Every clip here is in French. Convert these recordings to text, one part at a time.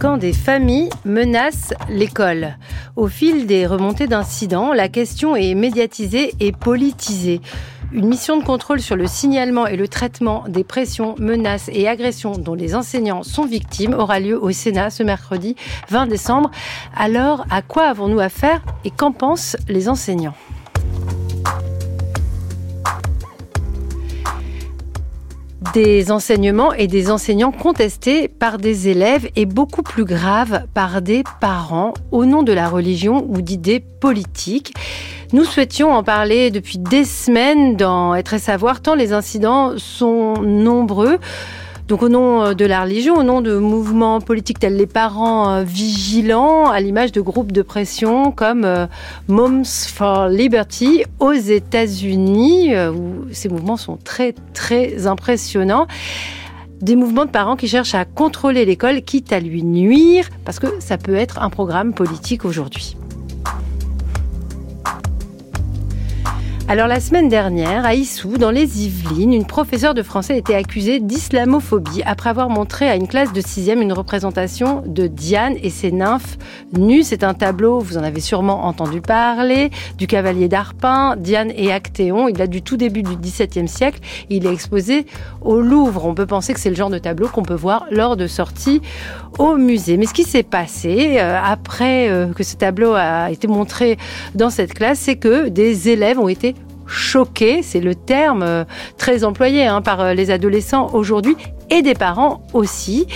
quand des familles menacent l'école. Au fil des remontées d'incidents, la question est médiatisée et politisée. Une mission de contrôle sur le signalement et le traitement des pressions, menaces et agressions dont les enseignants sont victimes aura lieu au Sénat ce mercredi 20 décembre. Alors, à quoi avons-nous affaire et qu'en pensent les enseignants? Des enseignements et des enseignants contestés par des élèves et beaucoup plus grave par des parents au nom de la religion ou d'idées politiques. Nous souhaitions en parler depuis des semaines dans Être et Savoir tant les incidents sont nombreux. Donc au nom euh, de la religion, au nom de mouvements politiques tels les parents euh, vigilants, à l'image de groupes de pression comme euh, Moms for Liberty aux États-Unis, où ces mouvements sont très très impressionnants des mouvements de parents qui cherchent à contrôler l'école, quitte à lui nuire, parce que ça peut être un programme politique aujourd'hui. Alors la semaine dernière, à Issou, dans les Yvelines, une professeure de français était accusée d'islamophobie après avoir montré à une classe de sixième une représentation de Diane et ses nymphes nues. C'est un tableau, vous en avez sûrement entendu parler, du cavalier d'Arpin, Diane et Actéon. Il a du tout début du XVIIe siècle. Il est exposé au Louvre. On peut penser que c'est le genre de tableau qu'on peut voir lors de sorties au musée. Mais ce qui s'est passé euh, après euh, que ce tableau a été montré dans cette classe, c'est que des élèves ont été choqués, c'est le terme euh, très employé hein, par les adolescents aujourd'hui et des parents aussi.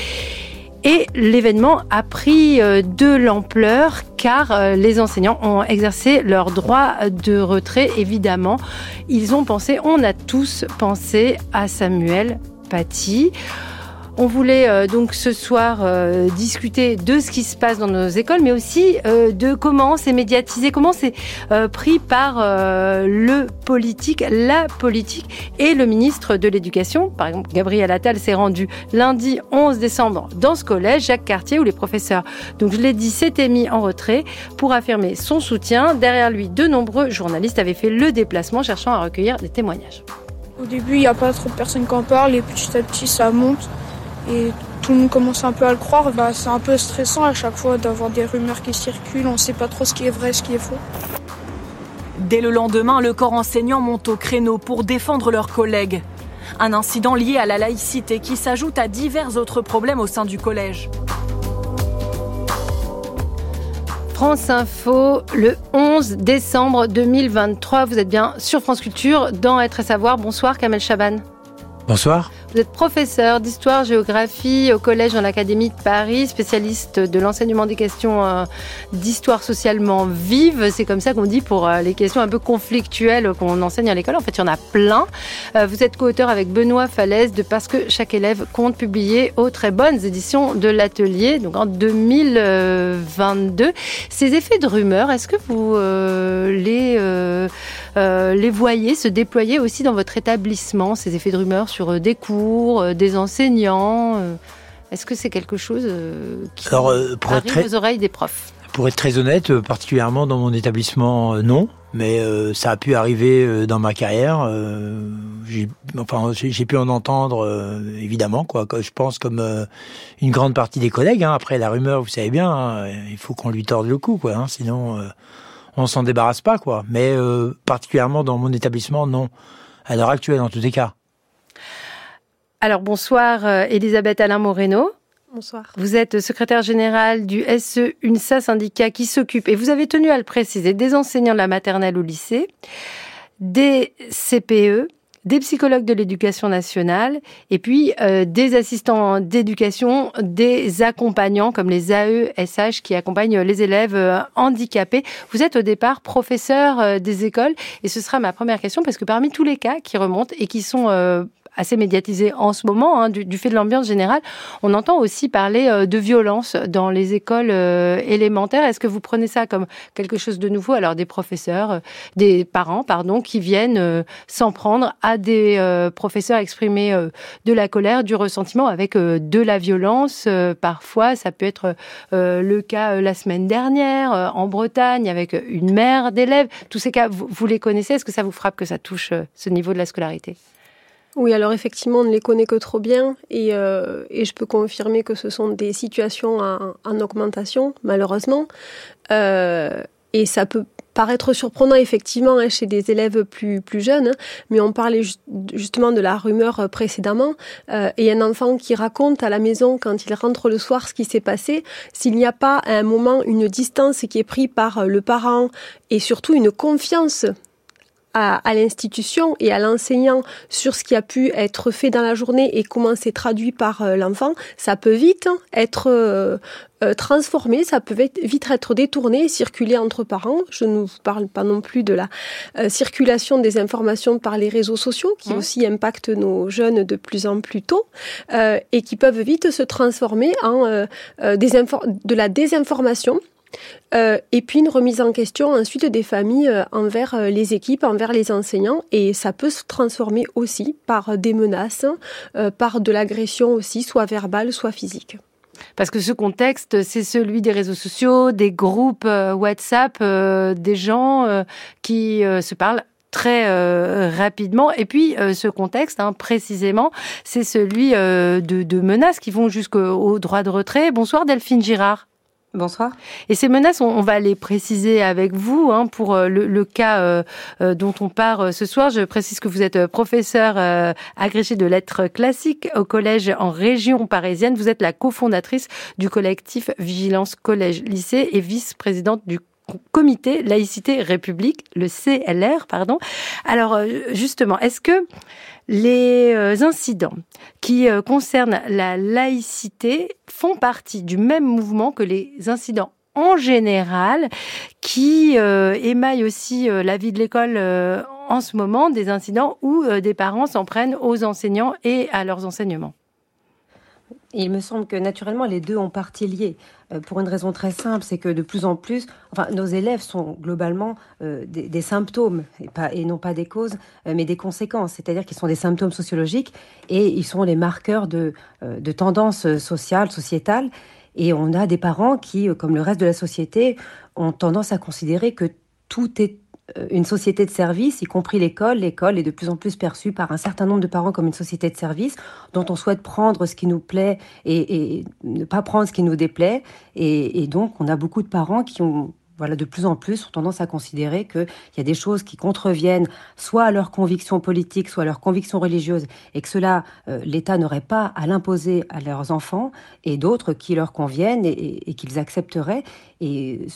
Et l'événement a pris de l'ampleur car les enseignants ont exercé leur droit de retrait. Évidemment, ils ont pensé, on a tous pensé à Samuel Paty. On voulait euh, donc ce soir euh, discuter de ce qui se passe dans nos écoles, mais aussi euh, de comment c'est médiatisé, comment c'est pris par le politique, la politique et le ministre de l'Éducation. Par exemple, Gabriel Attal s'est rendu lundi 11 décembre dans ce collège, Jacques Cartier, où les professeurs, donc je l'ai dit, s'étaient mis en retrait pour affirmer son soutien. Derrière lui, de nombreux journalistes avaient fait le déplacement cherchant à recueillir des témoignages. Au début, il n'y a pas trop de personnes qui en parlent et petit à petit, ça monte et tout le monde commence un peu à le croire, bah, c'est un peu stressant à chaque fois d'avoir des rumeurs qui circulent, on ne sait pas trop ce qui est vrai, ce qui est faux. Dès le lendemain, le corps enseignant monte au créneau pour défendre leurs collègues. Un incident lié à la laïcité qui s'ajoute à divers autres problèmes au sein du collège. France Info, le 11 décembre 2023. Vous êtes bien sur France Culture dans Être et Savoir. Bonsoir Kamel Chaban. Bonsoir. Vous êtes professeur d'histoire-géographie au collège dans l'Académie de Paris, spécialiste de l'enseignement des questions euh, d'histoire socialement vive. C'est comme ça qu'on dit pour euh, les questions un peu conflictuelles qu'on enseigne à l'école. En fait, il y en a plein. Euh, vous êtes co-auteur avec Benoît Falaise de Parce que chaque élève compte publier aux très bonnes éditions de l'atelier, donc en 2022. Ces effets de rumeur, est-ce que vous les, les voyez se déployer aussi dans votre établissement, ces effets de rumeur sur des cours, euh, des enseignants euh, Est-ce que c'est quelque chose qui Alors, arrive aux oreilles des profs Pour être très honnête, particulièrement dans mon établissement, non. Mais ça a pu arriver dans ma carrière. j'ai, enfin, j'ai pu en entendre, évidemment, quoi. Je pense comme une grande partie des collègues. Hein. Après, la rumeur, vous savez bien, hein, il faut qu'on lui torde le cou, quoi. Hein. sinon, on s'en débarrasse pas, quoi. Mais particulièrement dans mon établissement, non. À l'heure actuelle, en tous les cas. Alors bonsoir euh, Elisabeth Alain Moreno. Bonsoir. Vous êtes secrétaire générale du SE UNSA syndicat qui s'occupe, et vous avez tenu à le préciser, des enseignants de la maternelle au lycée, des CPE, des psychologues de l'éducation nationale et puis euh, des assistants d'éducation, des accompagnants comme les AESH qui accompagnent les élèves euh, handicapés. Vous êtes au départ professeur des écoles et ce sera ma première question parce que parmi tous les cas qui remontent et qui sont assez médiatisé en ce moment, hein, du, fait de l'ambiance générale. On entend aussi parler de violence dans les écoles élémentaires. Est-ce que vous prenez ça comme quelque chose de nouveau? Alors des professeurs, des parents, pardon, qui viennent s'en prendre à des professeurs exprimer de la colère, du ressentiment avec de la violence. parfois, ça peut être le cas la semaine dernière en Bretagne avec une mère d'élèves. Tous ces cas, vous, les connaissez? Est-ce que ça vous frappe que ça touche euh, ce niveau de la scolarité? Oui, alors effectivement, on ne les connaît que trop bien et, euh, je peux confirmer que ce sont des situations en, augmentation, malheureusement. Euh, et ça peut paraître surprenant effectivement hein, chez des élèves plus, plus jeunes, hein, mais on parlait justement de la rumeur précédemment, euh, et un enfant qui raconte à la maison quand il rentre le soir ce qui s'est passé, s'il n'y a pas à un moment une distance qui est prise par le parent et surtout une confiance à, à l'institution et à l'enseignant sur ce qui a pu être fait dans la journée et comment c'est traduit par euh, l'enfant, ça peut vite être euh, euh, transformé, ça peut vite être détourné, circuler entre parents. Je ne vous parle pas non plus de la circulation des informations par les réseaux sociaux qui aussi impactent nos jeunes de plus en plus tôt et qui peuvent vite se transformer en des de la désinformation euh, et puis une remise en question ensuite des familles euh, envers euh, les équipes, envers les enseignants. Et ça peut se transformer aussi par des menaces, par de l'agression aussi, soit verbale, soit physique. Parce que ce contexte, c'est celui des réseaux sociaux, des groupes WhatsApp, des gens qui se parlent très rapidement. Et puis ce contexte, hein, précisément, c'est celui de, de, menaces qui vont jusqu'au droit de retrait. Bonsoir Delphine Girard. Bonsoir. Et ces menaces, on, va les préciser avec vous hein, pour euh, le, cas euh, euh, dont on part ce soir. Je précise que vous êtes professeur agrégé de lettres classiques au collège en région parisienne. Vous êtes la cofondatrice du collectif Vigilance Collège Lycée et vice-présidente du comité laïcité république, le CLR, pardon. Alors justement, est-ce que les euh, incidents qui euh, concernent la laïcité font partie du même mouvement que les incidents en général qui euh, émaillent aussi la vie de l'école en ce moment, des incidents où des parents s'en prennent aux enseignants et à leurs enseignements? Il me semble que naturellement les deux ont partie liée. Euh, pour une raison très simple, c'est que de plus en plus, enfin, nos élèves sont globalement euh, des, symptômes, et, pas, et non pas des causes, euh, mais des conséquences. C'est-à-dire qu'ils sont des symptômes sociologiques et ils sont les marqueurs de, tendances sociales, sociétales. Et on a des parents qui, comme le reste de la société, ont tendance à considérer que tout est une société de service, y compris l'école. L'école est de plus en plus perçue par un certain nombre de parents comme une société de service dont on souhaite prendre ce qui nous plaît et, ne pas prendre ce qui nous déplaît. Et, donc, on a beaucoup de parents qui ont voilà, de plus en plus ont tendance à considérer qu'il y a des choses qui contreviennent soit à leurs convictions politiques, soit à leurs convictions religieuses, et que cela, euh, l'État n'aurait pas à l'imposer à leurs enfants, et d'autres qui leur conviennent et, et qu'ils accepteraient. Et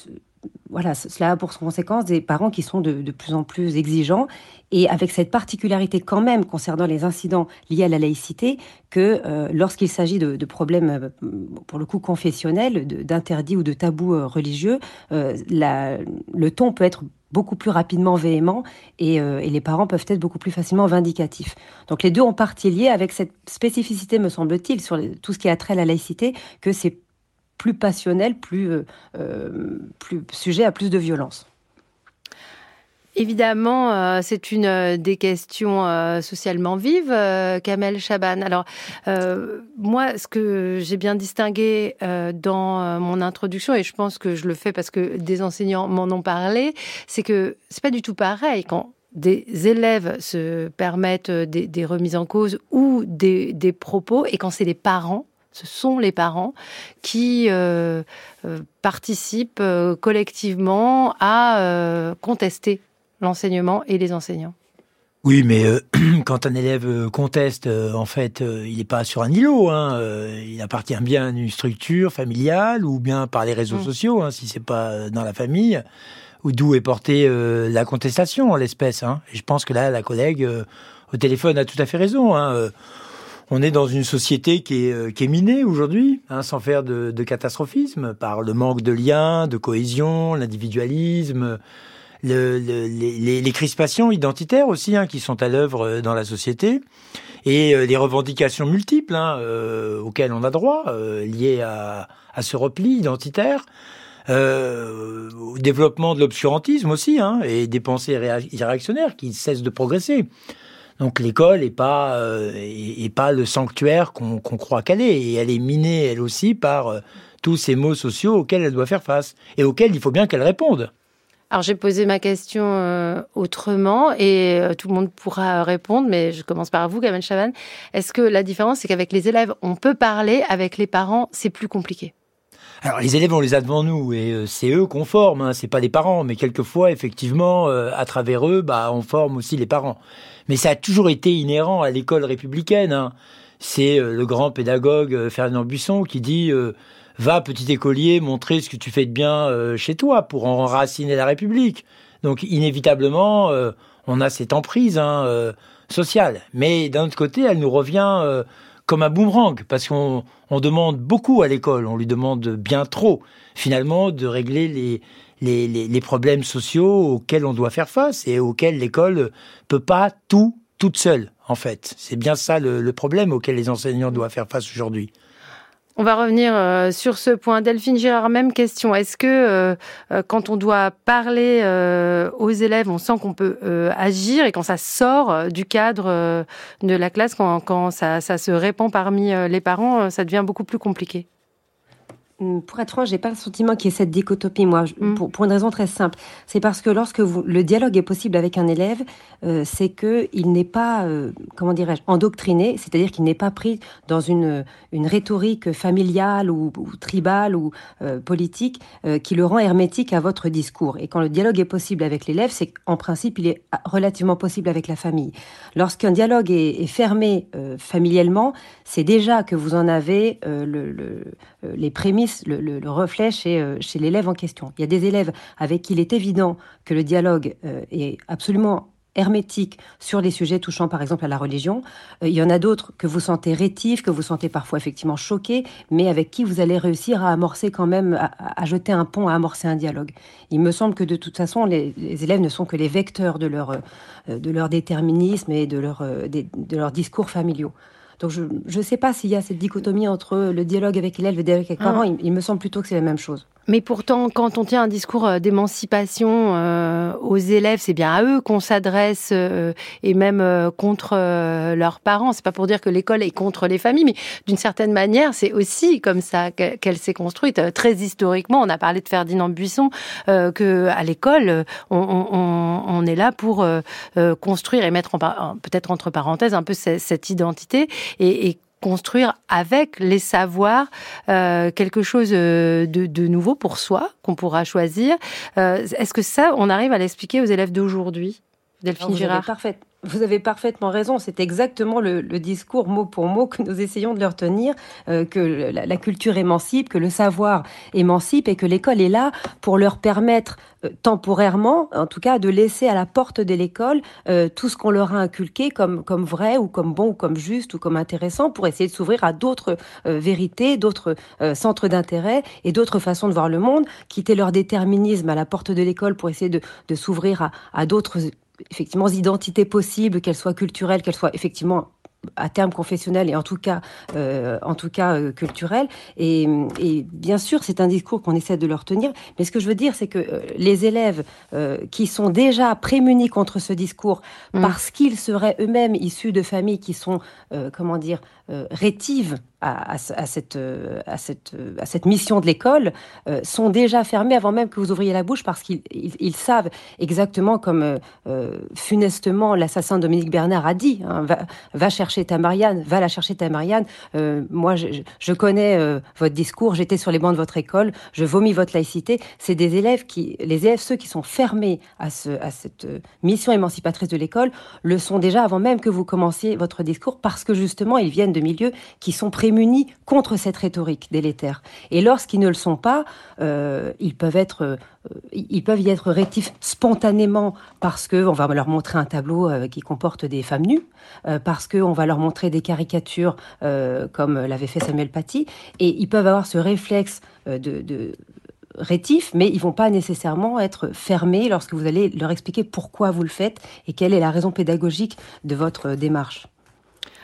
voilà, cela a pour conséquence des parents qui sont de, plus en plus exigeants et avec cette particularité quand même concernant les incidents liés à la laïcité que euh, lorsqu'il s'agit de, problèmes euh, pour le coup confessionnels, d'interdits ou de tabous euh, religieux, le ton peut être beaucoup plus rapidement véhément et, les parents peuvent être beaucoup plus facilement vindicatifs. Donc les deux ont partie liée avec cette spécificité, me semble-t-il, sur tout ce qui a trait à la laïcité, que c'est plus passionnel, plus, euh, euh, sujet à plus de violence. Évidemment, euh, c'est une des questions socialement vives, Kamel Chaban. Alors, moi, ce que j'ai bien distingué dans mon introduction, et je pense que je le fais parce que des enseignants m'en ont parlé, c'est que c'est pas du tout pareil quand des élèves se permettent des, remises en cause ou des, des propos, et quand c'est les parents ce sont les parents qui euh, euh, participent euh, collectivement à contester l'enseignement et les enseignants. Oui, mais quand un élève conteste, en fait, il n'est pas sur un îlot. Hein, il appartient bien à une structure familiale ou bien par les réseaux mm. sociaux, hein, si c'est pas dans la famille, ou d'où est portée la contestation en l'espèce. Hein. Et je pense que là, la collègue au téléphone a tout à fait raison. Hein, on est dans une société qui est, euh, qui est minée aujourd'hui, hein, sans faire de, de, catastrophisme, par le manque de liens, de cohésion, l'individualisme, les, crispations identitaires aussi hein, qui sont à l'œuvre dans la société et les revendications multiples hein, auxquelles on a droit liées à, à ce repli identitaire. Euh, au développement de l'obscurantisme aussi, hein, et des pensées irréactionnaires qui cessent de progresser. Donc l'école n'est pas euh, est, pas le sanctuaire qu'on croit qu'elle est, et elle est minée elle aussi par euh, tous ces maux sociaux auxquels elle doit faire face et auxquels il faut bien qu'elle réponde. Alors j'ai posé ma question euh, autrement et tout le monde pourra répondre, mais je commence par vous, Gaben Chavan. Est-ce que la différence, c'est qu'avec les élèves, on peut parler, avec les parents, c'est plus compliqué? Alors les élèves, on les a devant nous et euh, c'est eux qu'on forme, hein, c'est pas les parents. Mais quelquefois, effectivement, à travers eux, bah, on forme aussi les parents. Mais ça a toujours été inhérent à l'école républicaine. Hein. C'est euh, le grand pédagogue Ferdinand Buisson qui dit va petit écolier montrer ce que tu fais de bien chez toi pour enraciner la République. Donc inévitablement, on a cette emprise hein, sociale. Mais d'un autre côté, elle nous revient comme un boomerang, parce qu'on demande beaucoup à l'école, on lui demande bien trop, finalement, de régler les, les, problèmes sociaux auxquels on doit faire face et auxquels l'école peut pas tout toute seule, en fait. C'est bien ça le problème auquel les enseignants doivent faire face aujourd'hui. On va revenir euh, sur ce point. Delphine Girard, même question. Est-ce que euh, euh, quand on doit parler aux élèves, on sent qu'on peut agir et quand ça sort du cadre de la classe, quand, ça, se répand parmi les parents, ça devient beaucoup plus compliqué? Pour être franc, j'ai pas le sentiment qu'il y ait cette dichotomie, moi, hum. pour, pour, une raison très simple. C'est parce que lorsque vous, le dialogue est possible avec un élève, euh, c'est que il n'est pas, euh, comment dirais-je, endoctriné, c'est-à-dire qu'il n'est pas pris dans une, une rhétorique familiale ou, tribale ou euh, politique qui le rend hermétique à votre discours. Et quand le dialogue est possible avec l'élève, c'est qu'en principe, il est relativement possible avec la famille. Lorsqu'un dialogue est, est fermé familialement, c'est déjà que vous en avez le, le, les prémices le, reflet euh, chez, l'élève en question. Il y a des élèves avec qui il est évident que le dialogue euh, est absolument hermétique sur des sujets touchant par exemple à la religion. Euh, il y en a d'autres que vous sentez rétifs, que vous sentez parfois effectivement choqués, mais avec qui vous allez réussir à amorcer quand même, à, jeter un pont, à amorcer un dialogue. Il me semble que de toute façon, les, élèves ne sont que les vecteurs de leur, de leur déterminisme et de leur, de leurs discours familiaux. Donc je ne sais pas s'il y a cette dichotomie entre le dialogue avec l'élève et le dialogue avec les parents. Ah. il me semble plutôt que c'est la même chose. Mais pourtant, quand on tient un discours euh, d'émancipation euh, aux élèves, c'est bien à eux qu'on s'adresse euh, et même contre leurs parents. C'est pas pour dire que l'école est contre les familles, mais d'une certaine manière, c'est aussi comme ça qu'elle s'est construite. Très historiquement, on a parlé de Ferdinand Buisson, que à l'école, on, est là pour construire et mettre peut-être entre parenthèses un peu cette, identité et, et construire avec les savoirs euh, quelque chose euh, de, nouveau pour soi qu'on pourra choisir. Euh, est-ce que ça, on arrive à l'expliquer aux élèves d'aujourd'hui, Delphine Girard? Parfait. Vous avez parfaitement raison. C'est exactement le, discours mot pour mot que nous essayons de leur tenir, euh, que la, culture émancipe, que le savoir émancipe et que l'école est là pour leur permettre euh, temporairement, en tout cas, de laisser à la porte de l'école euh, tout ce qu'on leur a inculqué comme, vrai ou comme bon ou comme juste ou comme intéressant pour essayer de s'ouvrir à d'autres vérités, d'autres centres d'intérêt et d'autres façons de voir le monde, quitter leur déterminisme à la porte de l'école pour essayer de, s'ouvrir à d'autres effectivement identités possibles, qu'elles soient culturelles, qu'elles soient effectivement à terme confessionnel et en tout cas, euh, en tout cas euh, culturel. Et, et, bien sûr, c'est un discours qu'on essaie de leur tenir. Mais ce que je veux dire, c'est que euh, les élèves euh, qui sont déjà prémunis contre ce discours mm. parce qu'ils seraient eux-mêmes issus de familles qui sont, comment dire, rétives à, cette, à, cette, à cette mission de l'école euh, sont déjà fermés avant même que vous ouvriez la bouche parce qu'ils ils, ils savent exactement comme euh, euh funestement l'assassin Dominique Bernard a dit hein, va, chercher ta Marianne, va la chercher ta Marianne. Euh, moi, je, je connais euh, votre discours, j'étais sur les bancs de votre école, je vomis votre laïcité. C'est des élèves qui, les élèves, ceux qui sont fermés à, ce, à cette mission émancipatrice de l'école, le sont déjà avant même que vous commenciez votre discours parce que justement, ils viennent de milieux qui sont pré munis contre cette rhétorique délétère. Et lorsqu'ils ne le sont pas, euh, ils peuvent être, euh, ils peuvent y être rétifs spontanément parce que on va leur montrer un tableau euh, qui comporte des femmes nues, parce que on va leur montrer des caricatures comme l'avait fait Samuel Paty, et ils peuvent avoir ce réflexe de, de mais ils vont pas nécessairement être fermés lorsque vous allez leur expliquer pourquoi vous le faites et quelle est la raison pédagogique de votre démarche.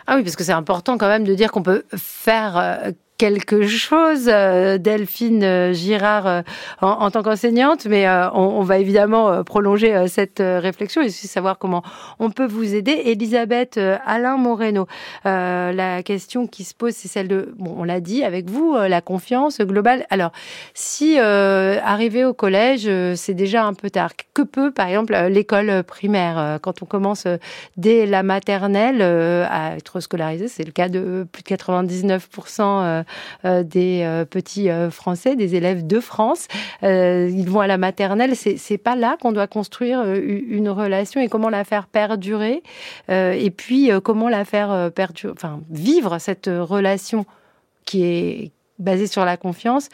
Ah oui, parce que c'est important quand même de dire qu'on peut faire quelque chose, euh, Delphine euh, Girard, euh, en, tant qu'enseignante, mais on, va évidemment prolonger cette réflexion et aussi savoir comment on peut vous aider. Elisabeth Alain Moreno, la question qui se pose, c'est celle de, bon, on l'a dit avec vous, la confiance globale. Alors, si arriver au collège, c'est déjà un peu tard, que peut, par exemple, l'école primaire, quand on commence dès la maternelle à être scolarisé, c'est le cas de plus de 99% euh, des euh, petits euh, Français, des élèves de France. ils vont à la maternelle. C'est pas là qu'on doit construire une relation et comment la faire perdurer. et puis comment la faire perdurer, enfin vivre cette relation qui est basée sur la confiance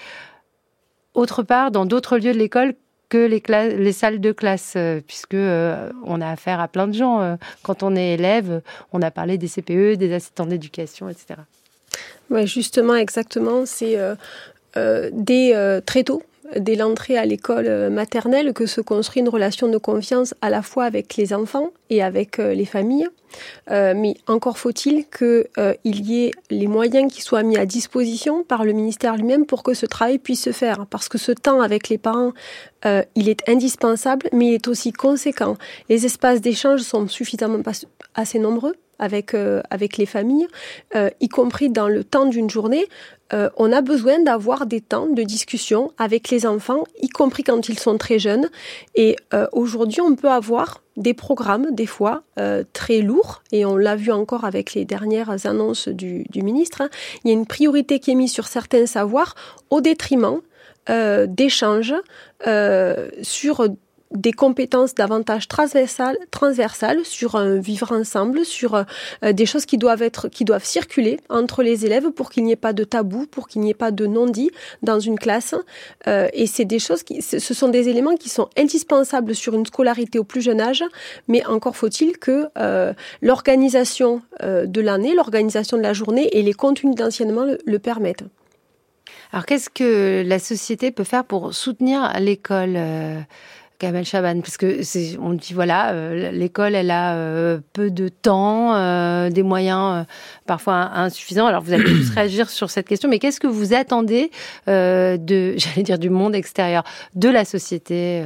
autre part dans d'autres lieux de l'école que les, les, salles de classe, puisque on a affaire à plein de gens. quand on est élève, on a parlé des CPE, des assistants d'éducation, etc. Oui, justement, exactement. C'est euh, euh, dès euh, très tôt, dès l'entrée à l'école maternelle, que se construit une relation de confiance à la fois avec les enfants et avec les familles. mais encore faut-il qu'il y ait les moyens qui soient mis à disposition par le ministère lui-même pour que ce travail puisse se faire. Parce que ce temps avec les parents, il est indispensable, mais il est aussi conséquent. Les espaces d'échange sont suffisamment assez nombreux avec, euh, avec les familles, euh, y compris dans le temps d'une journée. Euh, on a besoin d'avoir des temps de discussion avec les enfants, y compris quand ils sont très jeunes. Et aujourd'hui, on peut avoir des programmes, des fois, très lourds, et on l'a vu encore avec les dernières annonces du, ministre. Hein. Il y a une priorité qui est mise sur certains savoirs au détriment d'échanges sur des compétences davantage transversales, transversales sur un vivre ensemble, sur euh, des choses qui doivent être, qui doivent circuler entre les élèves pour qu'il n'y ait pas de tabou, pour qu'il n'y ait pas de non-dit dans une classe. Euh, et c'est des choses qui, ce sont des éléments qui sont indispensables sur une scolarité au plus jeune âge, mais encore faut-il que euh, l'organisation de l'année, l'organisation de la journée et les contenus d'enseignement le, le permettent. Alors qu'est-ce que la société peut faire pour soutenir l'école Kamel Chaban, parce que c'est, on dit voilà, euh, l'école elle a euh, peu de temps, euh, des moyens parfois insuffisants. Alors vous allez tous réagir sur cette question, mais qu'est-ce que vous attendez de, j'allais dire du monde extérieur, de la société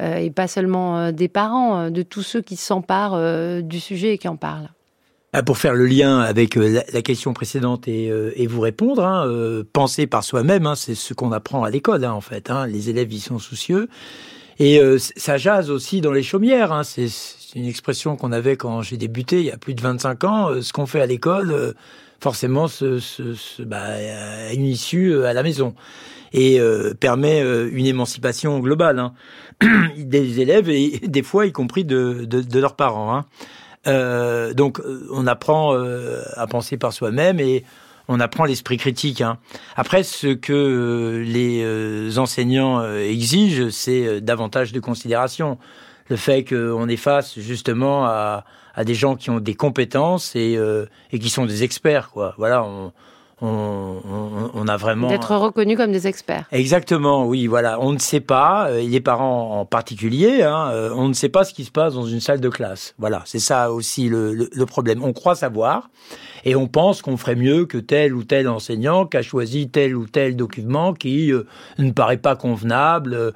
et pas seulement des parents, de tous ceux qui s'emparent du sujet et qui en parlent? Ah, pour faire le lien avec la, question précédente et, et vous répondre, hein, penser par soi-même, hein, c'est ce qu'on apprend à l'école hein, en fait. Les élèves y sont soucieux. Et euh, ça jase aussi dans les chaumières. Hein. C'est une expression qu'on avait quand j'ai débuté il y a plus de 25 ans. Euh, ce qu'on fait à l'école, euh, forcément, se, se, bah, a une issue à la maison et permet une émancipation globale hein. des élèves et des fois y compris de, de, de leurs parents. Hein. Euh, donc on apprend à penser par soi-même et on apprend l'esprit critique. Hein. Après, ce que euh, les euh, enseignants euh, exigent, c'est davantage de considération. Le fait qu'on est face justement à, des gens qui ont des compétences et, qui sont des experts. Quoi. Voilà, on, a vraiment... D'être reconnus comme des experts. Exactement, oui, voilà. On ne sait pas, et les parents en particulier, hein, on ne sait pas ce qui se passe dans une salle de classe. Voilà, c'est ça aussi le, le problème. On croit savoir, et on pense qu'on ferait mieux que tel ou tel enseignant qui a choisi tel ou tel document qui euh, ne paraît pas convenable euh,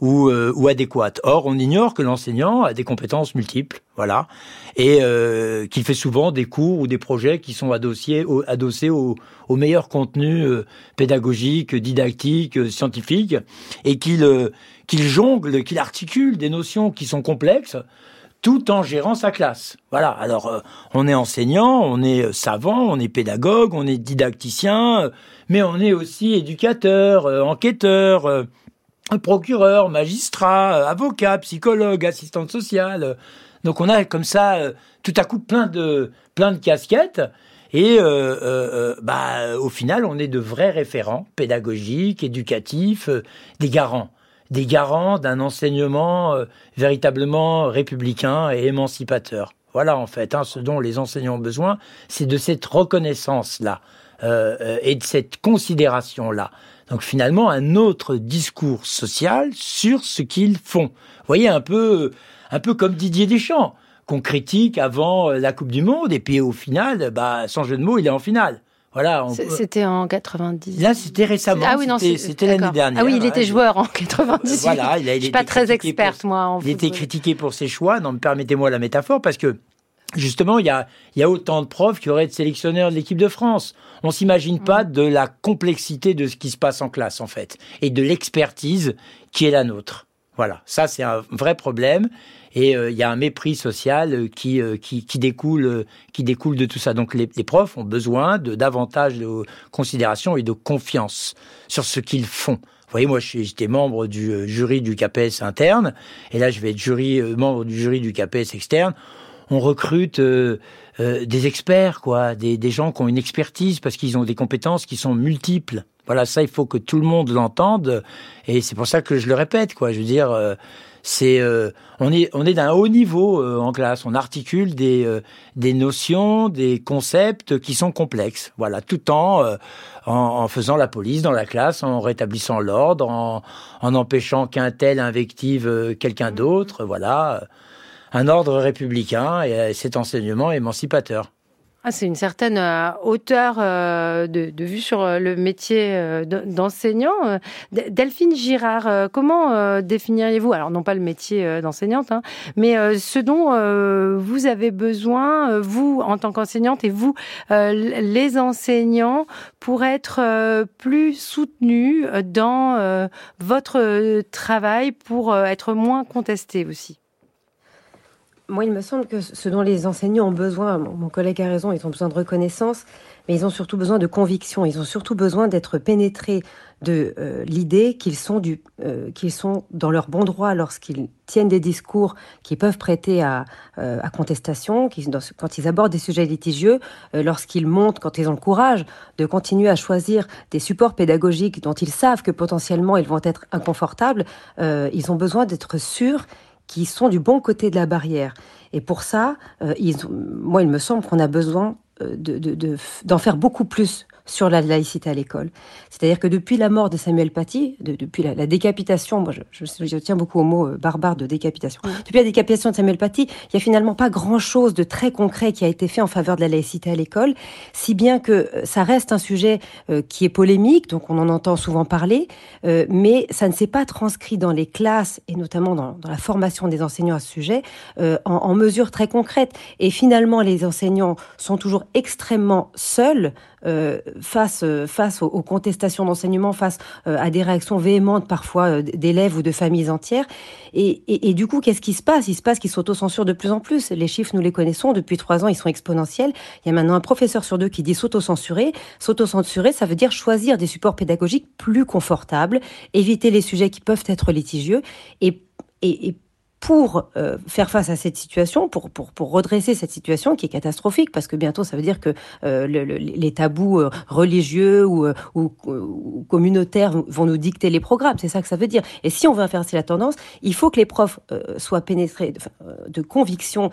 ou, euh, ou, adéquate. Or, on ignore que l'enseignant a des compétences multiples, voilà, et qu'il fait souvent des cours ou des projets qui sont adossés au, adossés au, au meilleur contenu pédagogique, didactique, scientifique, et qu'il jongle, qu'il articule des notions qui sont complexes tout en gérant sa classe. Voilà. Alors, euh, on est enseignant, on est euh, savant, on est pédagogue, on est didacticien, euh, mais on est aussi éducateur, enquêteur, procureur, magistrat, avocat, psychologue, assistante sociale. Donc, on a comme ça tout à coup plein de plein de casquettes. Et bah, au final, on est de vrais référents pédagogiques, éducatifs, des garants des garants d'un enseignement euh, véritablement républicain et émancipateur. Voilà en fait, hein, ce dont les enseignants ont besoin, c'est de cette reconnaissance-là euh, euh, et de cette considération-là Donc finalement, un autre discours social sur ce qu'ils font. Vous voyez, un peu, un peu comme Didier Deschamps, qu'on critique avant la Coupe du Monde, et puis au final, bah, sans jeu de mots, il est en finale. Voilà. C'était en 90. Là, c'était récemment. Ah oui, non, c'était l'année dernière. Ah oui, il était joueur en 98. Voilà, il, a, il Je suis pas très experte, moi. En il était critiqué pour ses choix. Non, permettez-moi la métaphore, parce que Justement, il y a, il y a autant de profs qu'il y aurait de sélectionneurs de l'équipe de France. On s'imagine pas mm. de la complexité de ce qui se passe en classe, en fait, et de l'expertise qui est la nôtre. Voilà, ça c'est un vrai problème et euh, il y a un mépris social euh, qui, euh, qui, qui, découle, qui découle de tout ça. Donc les, les profs ont besoin de davantage de considération et de confiance sur ce qu'ils font. Vous voyez, moi, j'étais membre du jury du CAPES interne, et là, je vais être jury, membre du jury du CAPES externe. On recrute des experts, quoi, des, des gens qui ont une expertise parce qu'ils ont des compétences qui sont multiples. Voilà, ça, il faut que tout le monde l'entende, et c'est pour ça que je le répète, quoi. Je veux dire, c'est euh, on est on est d'un haut niveau euh, en classe. On articule des euh, des notions, des concepts qui sont complexes. Voilà, tout en, en, faisant la police dans la classe, en rétablissant l'ordre, en, en empêchant qu'un tel invective quelqu'un d'autre. Voilà, un ordre républicain et cet enseignement émancipateur. Ah, c'est une certaine euh, hauteur euh, de, vue sur euh, le métier d'enseignant. Delphine Girard, comment définiriez-vous, alors non pas le métier d'enseignante, hein, mais ce dont vous avez besoin, vous en tant qu'enseignante et vous, les enseignants, pour être plus soutenus dans votre travail, pour être moins contestés aussi? Moi, il me semble que ce dont les enseignants ont besoin, mon collègue a raison, ils ont besoin de reconnaissance, mais ils ont surtout besoin de conviction. Ils ont surtout besoin d'être pénétrés de euh, l'idée qu'ils sont, du, euh, qu'ils sont dans leur bon droit lorsqu'ils tiennent des discours qui peuvent prêter à, euh, contestation, quand ils abordent des sujets litigieux, lorsqu'ils montent, quand ils ont le courage de continuer à choisir des supports pédagogiques dont ils savent que potentiellement ils vont être inconfortables, ils ont besoin d'être sûrs qui sont du bon côté de la barrière. Et pour ça, euh, moi, il me semble qu'on a besoin euh, d'en de, de, faire beaucoup plus sur la laïcité à l'école. C'est-à-dire que depuis la mort de Samuel Paty, depuis la, décapitation, moi je, je, tiens beaucoup au mot euh, barbare de décapitation, depuis la décapitation de Samuel Paty, il n'y a finalement pas grand-chose de très concret qui a été fait en faveur de la laïcité à l'école, si bien que euh, ça reste un sujet euh, qui est polémique, donc on en entend souvent parler, mais ça ne s'est pas transcrit dans les classes et notamment dans, la formation des enseignants à ce sujet en, en mesures très concrètes. Et finalement, les enseignants sont toujours extrêmement seuls euh, face, euh, face aux, contestations d'enseignement, face euh, à des réactions véhémentes parfois d'élèves ou de familles entières. Et, et, du coup, qu'est-ce qui se passe? Il se passe qu'ils s'autocensurent de plus en plus. Les chiffres, nous les connaissons. Depuis trois ans, ils sont exponentiels. Il y a maintenant un professeur sur deux qui dit s'autocensurer. S'autocensurer, ça veut dire choisir des supports pédagogiques plus confortables, éviter les sujets qui peuvent être litigieux et pour euh, faire face à cette situation, pour, pour, pour, redresser cette situation qui est catastrophique, parce que bientôt ça veut dire que euh, le, les tabous euh, religieux ou, ou, communautaires vont nous dicter les programmes, c'est ça que ça veut dire. Et si on veut inverser la tendance, il faut que les profs soient pénétrés de, de conviction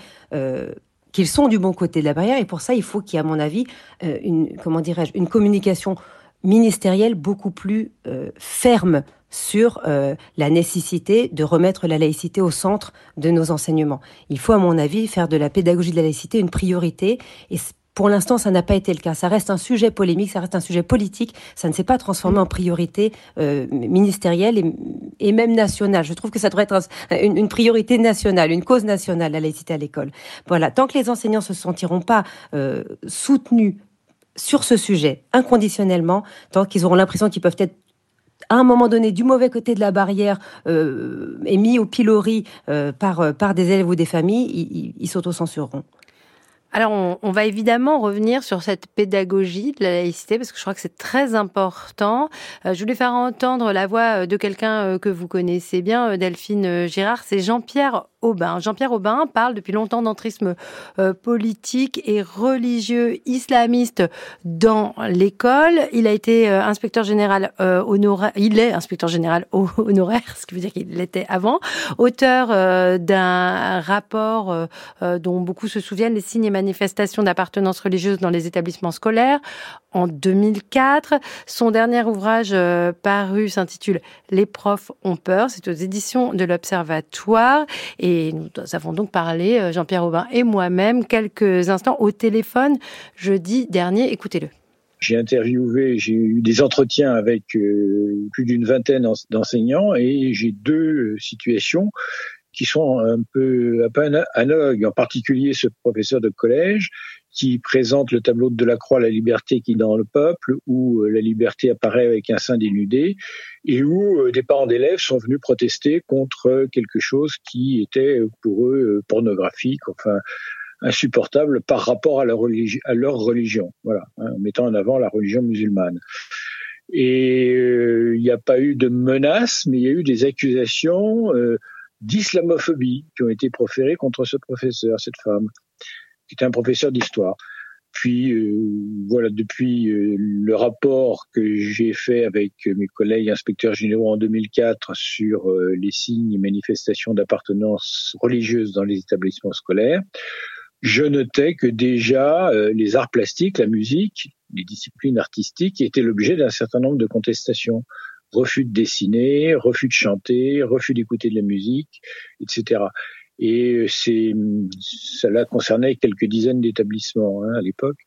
qu'ils sont du bon côté de la barrière, et pour ça il faut qu'il y ait, à mon avis, une, comment dirais-je, une communication ministérielle beaucoup plus ferme sur euh, la nécessité de remettre la laïcité au centre de nos enseignements. Il faut, à mon avis, faire de la pédagogie de la laïcité une priorité. Et pour l'instant, ça n'a pas été le cas. Ça reste un sujet polémique, ça reste un sujet politique. Ça ne s'est pas transformé en priorité euh, ministérielle et, même nationale. Je trouve que ça devrait être une, priorité nationale, une cause nationale, la laïcité à l'école. Voilà. Tant que les enseignants se sentiront pas euh, soutenus sur ce sujet inconditionnellement, tant qu'ils auront l'impression qu'ils peuvent être à un moment donné du mauvais côté de la barrière euh, et mis au pilori euh, par, euh, par des élèves ou des familles, ils, ils s'autocensureront. Alors, on, va évidemment revenir sur cette pédagogie de la laïcité parce que je crois que c'est très important. je voulais faire entendre la voix de quelqu'un que vous connaissez bien, Delphine Girard. C'est Jean-Pierre Jean-Pierre Aubin parle depuis longtemps d'entrisme euh, politique et religieux islamiste dans l'école. Il a été euh, inspecteur général euh, honoraire, il est inspecteur général honoraire, ce qui veut dire qu'il l'était avant, auteur d'un rapport dont beaucoup se souviennent, les signes et manifestations d'appartenance religieuse dans les établissements scolaires en 2004. Son dernier ouvrage paru s'intitule Les profs ont peur. C'est aux éditions de l'Observatoire. Et nous avons donc parlé, euh, Jean-Pierre Aubin et moi-même, quelques instants au téléphone jeudi dernier. Écoutez-le. J'ai interviewé, j'ai eu des entretiens avec euh, plus d'une vingtaine d'enseignants et j'ai deux situations qui sont un peu, un peu analogues, en particulier ce professeur de collège qui présente le tableau de Delacroix, La liberté qui est dans le peuple, où euh, la liberté apparaît avec un sein dénudé, et où euh, des parents d'élèves sont venus protester contre quelque chose qui était pour eux euh, pornographique, enfin insupportable par rapport à leur, religion, voilà, hein, mettant en avant la religion musulmane. Et il n'y a pas eu de menaces, mais il y a eu des accusations d'islamophobie qui ont été proférées contre ce professeur, cette femme qui était un professeur d'histoire. Puis euh, voilà, depuis euh, le rapport que j'ai fait avec mes collègues inspecteurs généraux en 2004 sur euh, les signes et manifestations d'appartenance religieuse dans les établissements scolaires, je notais que déjà les arts plastiques, la musique, les disciplines artistiques étaient l'objet d'un certain nombre de contestations. Refus de dessiner, refus de chanter, refus d'écouter de la musique, etc. Et c'est, cela concernait quelques dizaines d'établissements hein, à l'époque.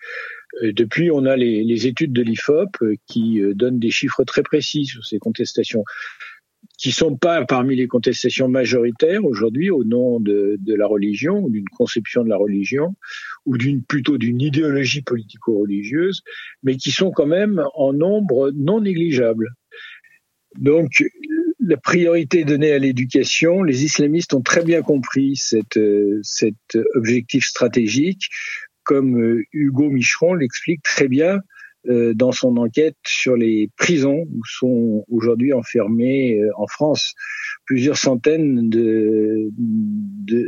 Euh, depuis, on a les, les études de l'IFOP euh, qui euh, donnent des chiffres très précis sur ces contestations, qui sont pas parmi les contestations majoritaires aujourd'hui au nom de, de la religion ou d'une conception de la religion ou d'une plutôt d'une idéologie politico-religieuse, mais qui sont quand même en nombre non négligeable. Donc, la priorité donnée à l'éducation, les islamistes ont très bien compris euh, cet objectif stratégique, comme euh, Hugo Micheron l'explique très bien euh, dans son enquête sur les prisons où sont aujourd'hui enfermés en France plusieurs centaines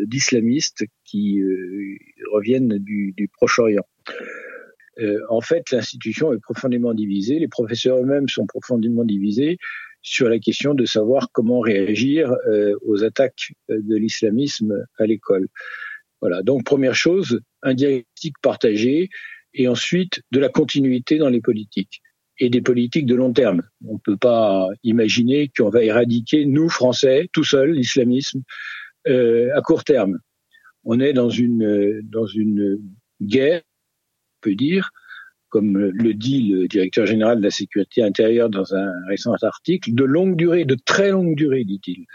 d'islamistes qui reviennent du, du Proche-Orient. en fait, l'institution est profondément divisée, les professeurs eux-mêmes sont profondément divisés sur la question de savoir comment réagir euh, aux attaques euh, de l'islamisme à l'école. Voilà. Donc première chose, un diagnostic partagé et ensuite de la continuité dans les politiques et des politiques de long terme. On ne peut pas imaginer qu'on va éradiquer, nous, Français, tout seuls, l'islamisme euh, à court terme. On est dans une, dans une guerre, on peut dire, comme le dit le directeur général de la sécurité intérieure dans un récent article, de longue durée, de très longue durée, dit-il.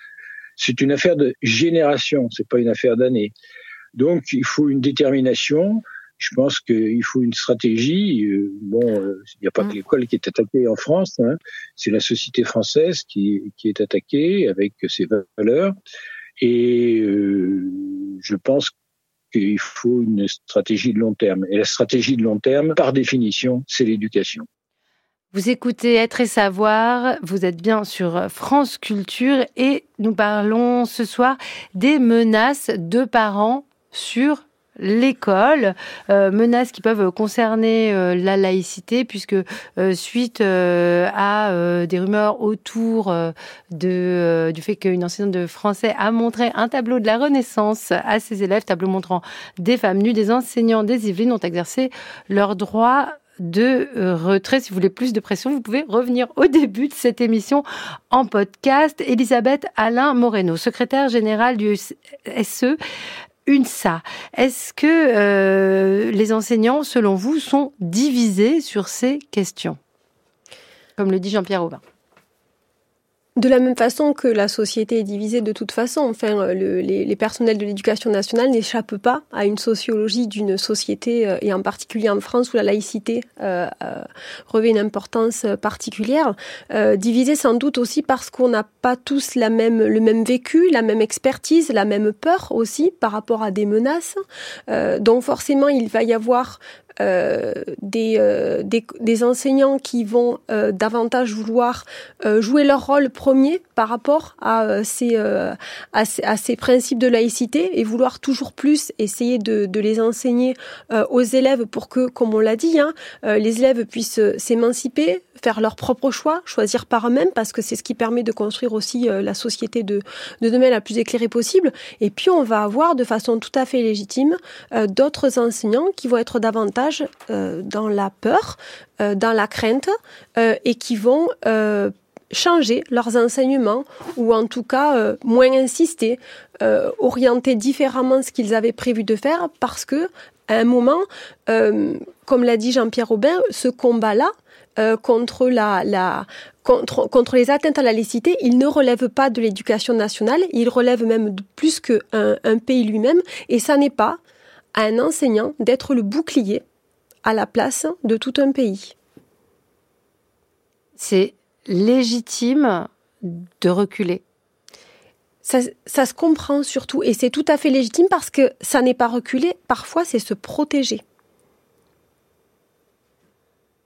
C'est une affaire de génération, c'est pas une affaire d'années. Donc, il faut une détermination. Je pense qu'il faut une stratégie. Euh, bon, euh, il n'y a pas que mm. l'école qui est attaquée en France. Hein. C'est la société française qui, qui, est attaquée avec ses valeurs. Et euh, je pense qu'il faut une stratégie de long terme. Et la stratégie de long terme, par définition, c'est l'éducation. Vous écoutez Être et Savoir, vous êtes bien sur France Culture et nous parlons ce soir des menaces de parents sur l'école, euh, menaces qui peuvent concerner euh, la laïcité, puisque euh, suite à des rumeurs autour de, du fait qu'une enseignante de français a montré un tableau de la Renaissance à ses élèves, tableau montrant des femmes nues, des enseignants des Yvelines ont exercé leur droit de retrait. Si vous voulez plus de pression, vous pouvez revenir au début de cette émission en podcast. Elisabeth Alain Moreno, secrétaire générale du SE, UNSA. Est-ce que euh, les enseignants, selon vous, sont divisés sur ces questions? Comme le dit Jean-Pierre Aubin. De la même façon que la société est divisée de toute façon, enfin, euh, les, personnels de l'éducation nationale n'échappent pas à une sociologie d'une société, euh, et en particulier en France où la laïcité euh revêt une importance particulière. Euh, divisée sans doute aussi parce qu'on n'a pas tous la même, le même vécu, la même expertise, la même peur aussi par rapport à des menaces. donc forcément, il va y avoir des, des, enseignants qui vont davantage vouloir jouer leur rôle premier par rapport à ces, à ces, principes de laïcité et vouloir toujours plus essayer de, les enseigner aux élèves pour que, comme on l'a dit, hein, les élèves puissent s'émanciper, faire leurs propres choix, choisir par eux-mêmes, parce que c'est ce qui permet de construire aussi euh, la société de, de demain la plus éclairée possible. Et puis on va avoir de façon tout à fait légitime euh, d'autres enseignants qui vont être davantage euh, dans la peur, dans la crainte, et qui vont changer leurs enseignements ou en tout cas moins insister, orienter différemment ce qu'ils avaient prévu de faire parce que un moment, comme l'a dit Jean-Pierre Aubin, ce combat-là, euh, contre, la, contre, les atteintes à la laïcité, il ne relève pas de l'éducation nationale, il relève même plus qu'un un pays lui-même, et ça n'est pas à un enseignant d'être le bouclier à la place de tout un pays. C'est légitime de reculer. Ça, ça, se comprend surtout, et c'est tout à fait légitime parce que ça n'est pas reculer, parfois c'est se protéger.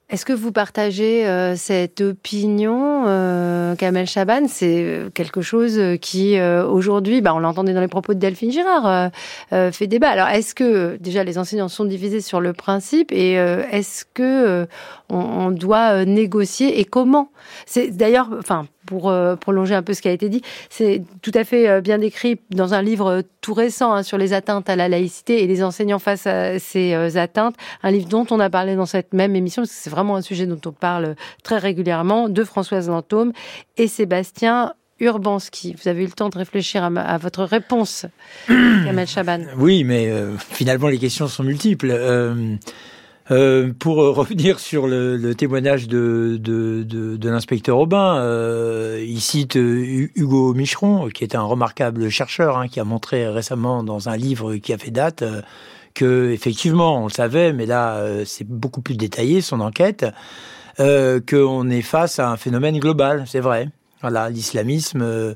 Est-ce que vous partagez euh, cette opinion, euh, Kamel Chaban? C'est euh, quelque chose qui, aujourd'hui, bah, on l'entendait dans les propos de Delphine Girard, fait débat. Alors, est-ce que, déjà, les enseignants sont divisés sur le principe et est-ce que on, doit négocier et comment C'est d'ailleurs, enfin, pour euh, prolonger un peu ce qui a été dit, c'est tout à fait euh, bien décrit dans un livre tout récent hein, sur les atteintes à la laïcité et les enseignants face à ces euh, atteintes, un livre dont on a parlé dans cette même émission, parce que c'est vraiment un sujet dont on parle très régulièrement, de Françoise Lantôme et Sébastien Urbanski. Vous avez eu le temps de réfléchir à, votre réponse, Kamel Chaban. Oui, mais finalement les questions sont multiples. Euh, pour euh, revenir sur le, témoignage de, l'inspecteur Aubin, euh, il cite euh, Hugo Micheron, qui est un remarquable chercheur, hein, qui a montré récemment dans un livre qui a fait date que effectivement, on le savait, mais là c'est beaucoup plus détaillé son enquête, qu'on est face à un phénomène global, c'est vrai. Voilà, l'islamisme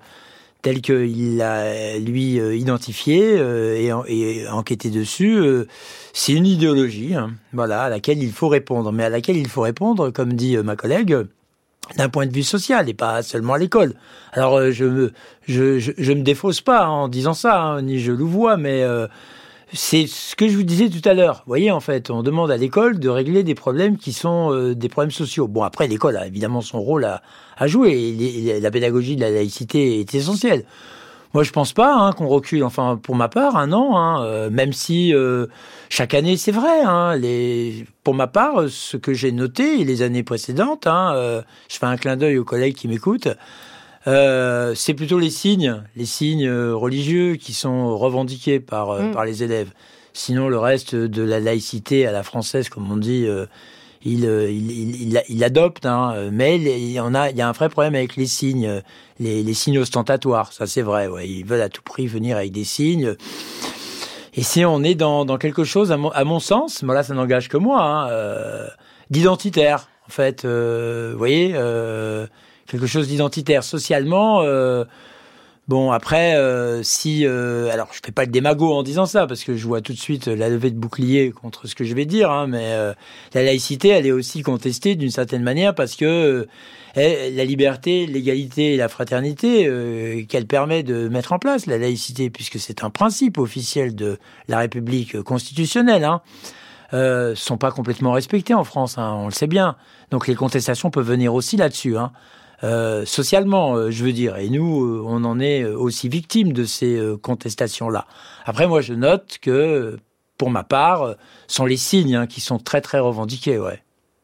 tel qu'il l'a lui euh, identifié euh, et, enquêté dessus, euh, c'est une idéologie, hein, voilà, à laquelle il faut répondre, mais à laquelle il faut répondre, comme dit ma collègue, d'un point de vue social et pas seulement à l'école. Alors je me je, je, me défausse pas en disant ça, hein, ni je le vois, mais c'est ce que je vous disais tout à l'heure. Vous voyez, en fait, on demande à l'école de régler des problèmes qui sont euh, des problèmes sociaux. Bon, après, l'école a évidemment son rôle à, jouer. Et la pédagogie de la laïcité est essentielle. Moi, je pense pas hein, qu'on recule. Enfin, pour ma part, un an, hein, euh, même si euh, chaque année, c'est vrai. Hein. Pour ma part, ce que j'ai noté les années précédentes, je fais un clin d'œil aux collègues qui m'écoutent. Euh, c'est plutôt les signes, les signes euh, religieux qui sont revendiqués par, euh, mm. par les élèves. Sinon, le reste de la laïcité à la française, comme on dit, il, il, il, adopte. Hein. mais il y, en a, il y a un vrai problème avec les signes, les, les signes ostentatoires. Ça, c'est vrai. Ouais. Ils veulent à tout prix venir avec des signes. Et si on est dans, dans quelque chose, à mon, à mon sens, mais là, ça n'engage que moi, hein, d'identitaire, en fait. vous voyez quelque chose d'identitaire socialement. Euh, bon, après, euh, si... Euh, alors, je fais pas le démago en disant ça, parce que je vois tout de suite la levée de bouclier contre ce que je vais dire, hein, mais la laïcité, elle est aussi contestée d'une certaine manière, parce que la liberté, l'égalité et la fraternité qu'elle permet de mettre en place, la laïcité, puisque c'est un principe officiel de la République constitutionnelle, hein, sont pas complètement respectés en France, hein, on le sait bien. Donc les contestations peuvent venir aussi là-dessus. Hein. Euh, socialement, euh, je veux dire. Et nous, euh, on en est aussi victimes de ces contestations-là. Après, moi, je note que, pour ma part, sont les signes hein, qui sont très, très revendiqués, ouais.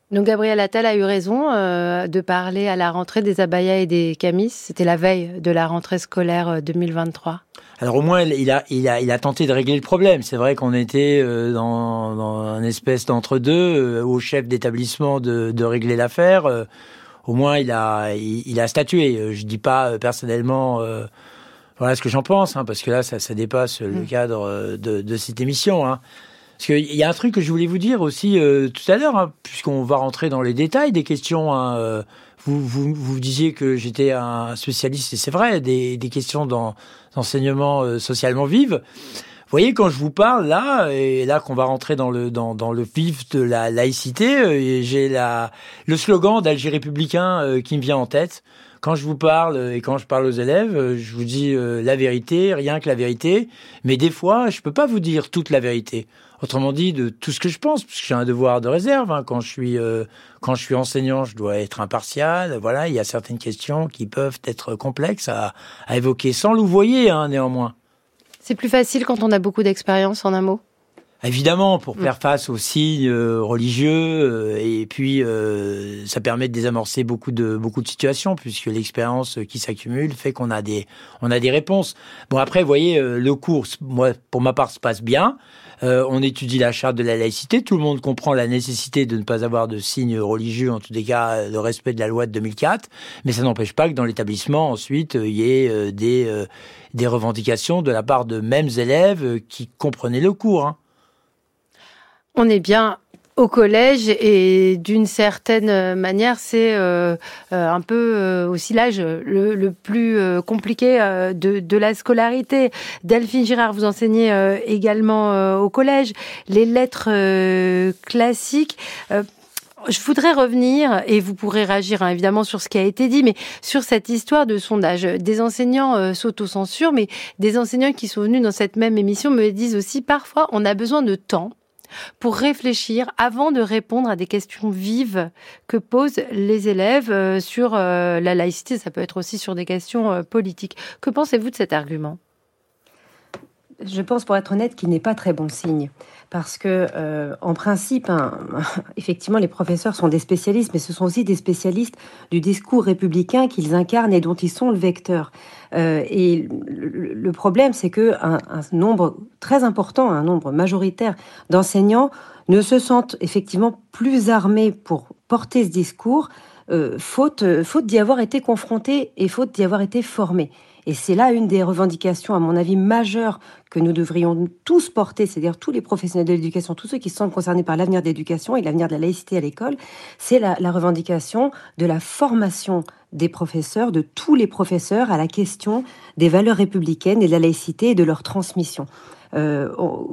Donc Gabriel Attal a eu raison de parler à la rentrée des abayas et des camis. C'était la veille de la rentrée scolaire 2023. Alors au moins il a il a il a tenté de régler le problème. C'est vrai qu'on était dans, dans un espèce d'entre-deux au chef d'établissement de, de régler l'affaire au moins il a il, a statué. Euh, je dis pas euh, personnellement euh, voilà ce que j'en pense, hein, parce que là ça, ça dépasse le mm. cadre de, de cette émission. Hein. Parce qu'il y a un truc que je voulais vous dire aussi tout à l'heure, hein, puisqu'on va rentrer dans les détails des questions. Hein, vous, vous, vous disiez que j'étais un spécialiste, et c'est vrai, des, des questions d'enseignement socialement vive. Voyez, quand je vous parle là, et là qu'on va rentrer dans le dans, dans le vif de la laïcité, j'ai la le slogan d'Alger républicain qui me vient en tête. Quand je vous parle et quand je parle aux élèves, je vous dis la vérité, rien que la vérité. Mais des fois, je peux pas vous dire toute la vérité. Autrement dit, de tout ce que je pense, parce que j'ai un devoir de réserve. Hein. Quand je suis euh, quand je suis enseignant, je dois être impartial. Voilà, il y a certaines questions qui peuvent être complexes à, à évoquer, sans louvoyer hein, néanmoins. C'est plus facile quand on a beaucoup d'expérience en un mot? Évidemment, pour mm. faire face aux signes euh, religieux, euh, et puis euh, ça permet de désamorcer beaucoup de beaucoup de situations, puisque l'expérience qui s'accumule fait qu'on a des on a des réponses. Bon après, vous voyez, le cours, moi pour ma part, se passe bien. On étudie la charte de la laïcité, tout le monde comprend la nécessité de ne pas avoir de signes religieux, en tous les cas, le respect de la loi de 2004, mais ça n'empêche pas que dans l'établissement ensuite il y ait des des revendications de la part de mêmes élèves qui comprenaient le cours. Hein. On est bien au collège et d'une certaine manière, c'est euh, euh, un peu euh, aussi l'âge le, plus compliqué de, la scolarité. Delphine Girard, vous enseignez également au collège les lettres classiques. Je voudrais revenir, et vous pourrez réagir hein, évidemment sur ce qui a été dit, mais sur cette histoire de sondage. Des enseignants s'autocensurent, mais des enseignants qui sont venus dans cette même émission me disent aussi parfois on a besoin de temps pour réfléchir avant de répondre à des questions vives que posent les élèves euh, sur euh, la laïcité. Ça peut être aussi sur des questions euh, politiques. Que pensez-vous de cet argument? Je pense, pour être honnête, qu'il n'est pas très bon signe parce que, euh, en principe, hein, effectivement, les professeurs sont des spécialistes, mais ce sont aussi des spécialistes du discours républicain qu'ils incarnent et dont ils sont le vecteur. Euh, et le, problème, c'est que un, nombre très important, un nombre majoritaire d'enseignants ne se sentent effectivement plus armés pour porter ce discours, euh, faute, faute d'y avoir été confrontés et faute d'y avoir été formés. Et c'est là une des revendications, à mon avis, majeures que nous devrions tous porter, c'est-à-dire tous les professionnels de l'éducation, tous ceux qui sont concernés par l'avenir de l'éducation et l'avenir de la laïcité à l'école, c'est la, revendication de la formation des professeurs, de tous les professeurs, à la question des valeurs républicaines et de la laïcité et de leur transmission. Euh,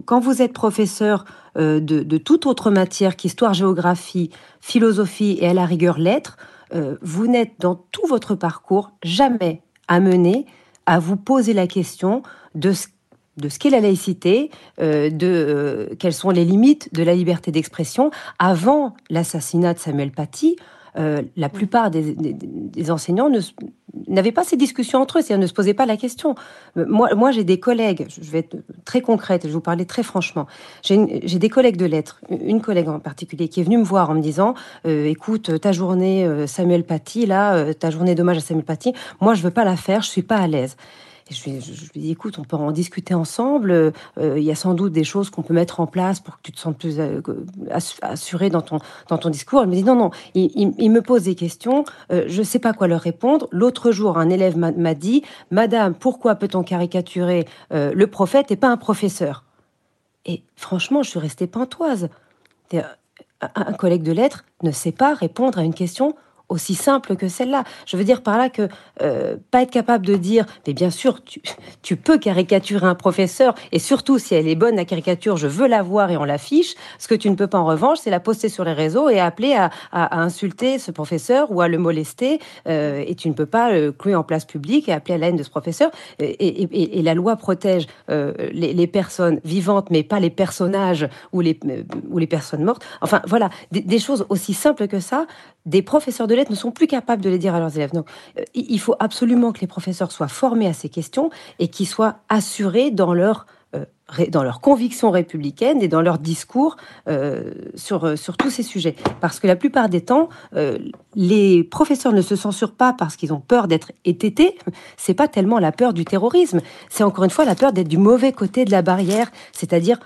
quand vous êtes professeur euh, de, toute autre matière qu'histoire, géographie, philosophie et à la rigueur lettres, euh, vous n'êtes dans tout votre parcours jamais amené à vous poser la question de ce qu'est la laïcité, euh, de euh, quelles sont les limites de la liberté d'expression. Avant l'assassinat de Samuel Paty, euh, la plupart des, enseignants n'avaient pas ces discussions entre eux, c'est-à-dire ne se posaient pas la question. Moi, moi j'ai des collègues, je vais être très concrète, je vais vous parler très franchement. J'ai des collègues de lettres, une collègue en particulier, qui est venue me voir en me disant Écoute, ta journée Samuel Paty, là, ta journée d'hommage à Samuel Paty, moi, je veux pas la faire, je suis pas à l'aise je, lui, dis, écoute, on peut en discuter ensemble. Euh, il y a sans doute des choses qu'on peut mettre en place pour que tu te sentes plus euh, assuré dans ton, dans ton discours. Elle me dit, non, non, il, me pose des questions, euh, je ne sais pas quoi leur répondre. L'autre jour, un élève m'a dit, Madame, pourquoi peut-on caricaturer le prophète et pas un professeur? Et franchement, je suis restée pantoise. Un collègue de lettres ne sait pas répondre à une question aussi simple que celle-là. Je veux dire par là que euh, pas être capable de dire, mais bien sûr, tu, tu, peux caricaturer un professeur, et surtout si elle est bonne, la caricature, je veux la voir et on l'affiche. Ce que tu ne peux pas en revanche, c'est la poster sur les réseaux et appeler à, à, insulter ce professeur ou à le molester, euh, et tu ne peux pas le clouer en place publique et appeler à la haine de ce professeur. Et, la loi protège euh, les, personnes vivantes, mais pas les personnages ou les, ou les personnes mortes. Enfin, voilà, des choses aussi simples que ça, des professeurs de ne sont plus capables de les dire à leurs élèves. Donc, euh, il faut absolument que les professeurs soient formés à ces questions et qu'ils soient assurés dans leur euh, dans leurs convictions républicaines et dans leur discours euh, sur, sur tous ces sujets. Parce que la plupart des temps, les professeurs ne se censurent pas parce qu'ils ont peur d'être étêtés. C'est pas tellement la peur du terrorisme, c'est encore une fois la peur d'être du mauvais côté de la barrière, c'est-à-dire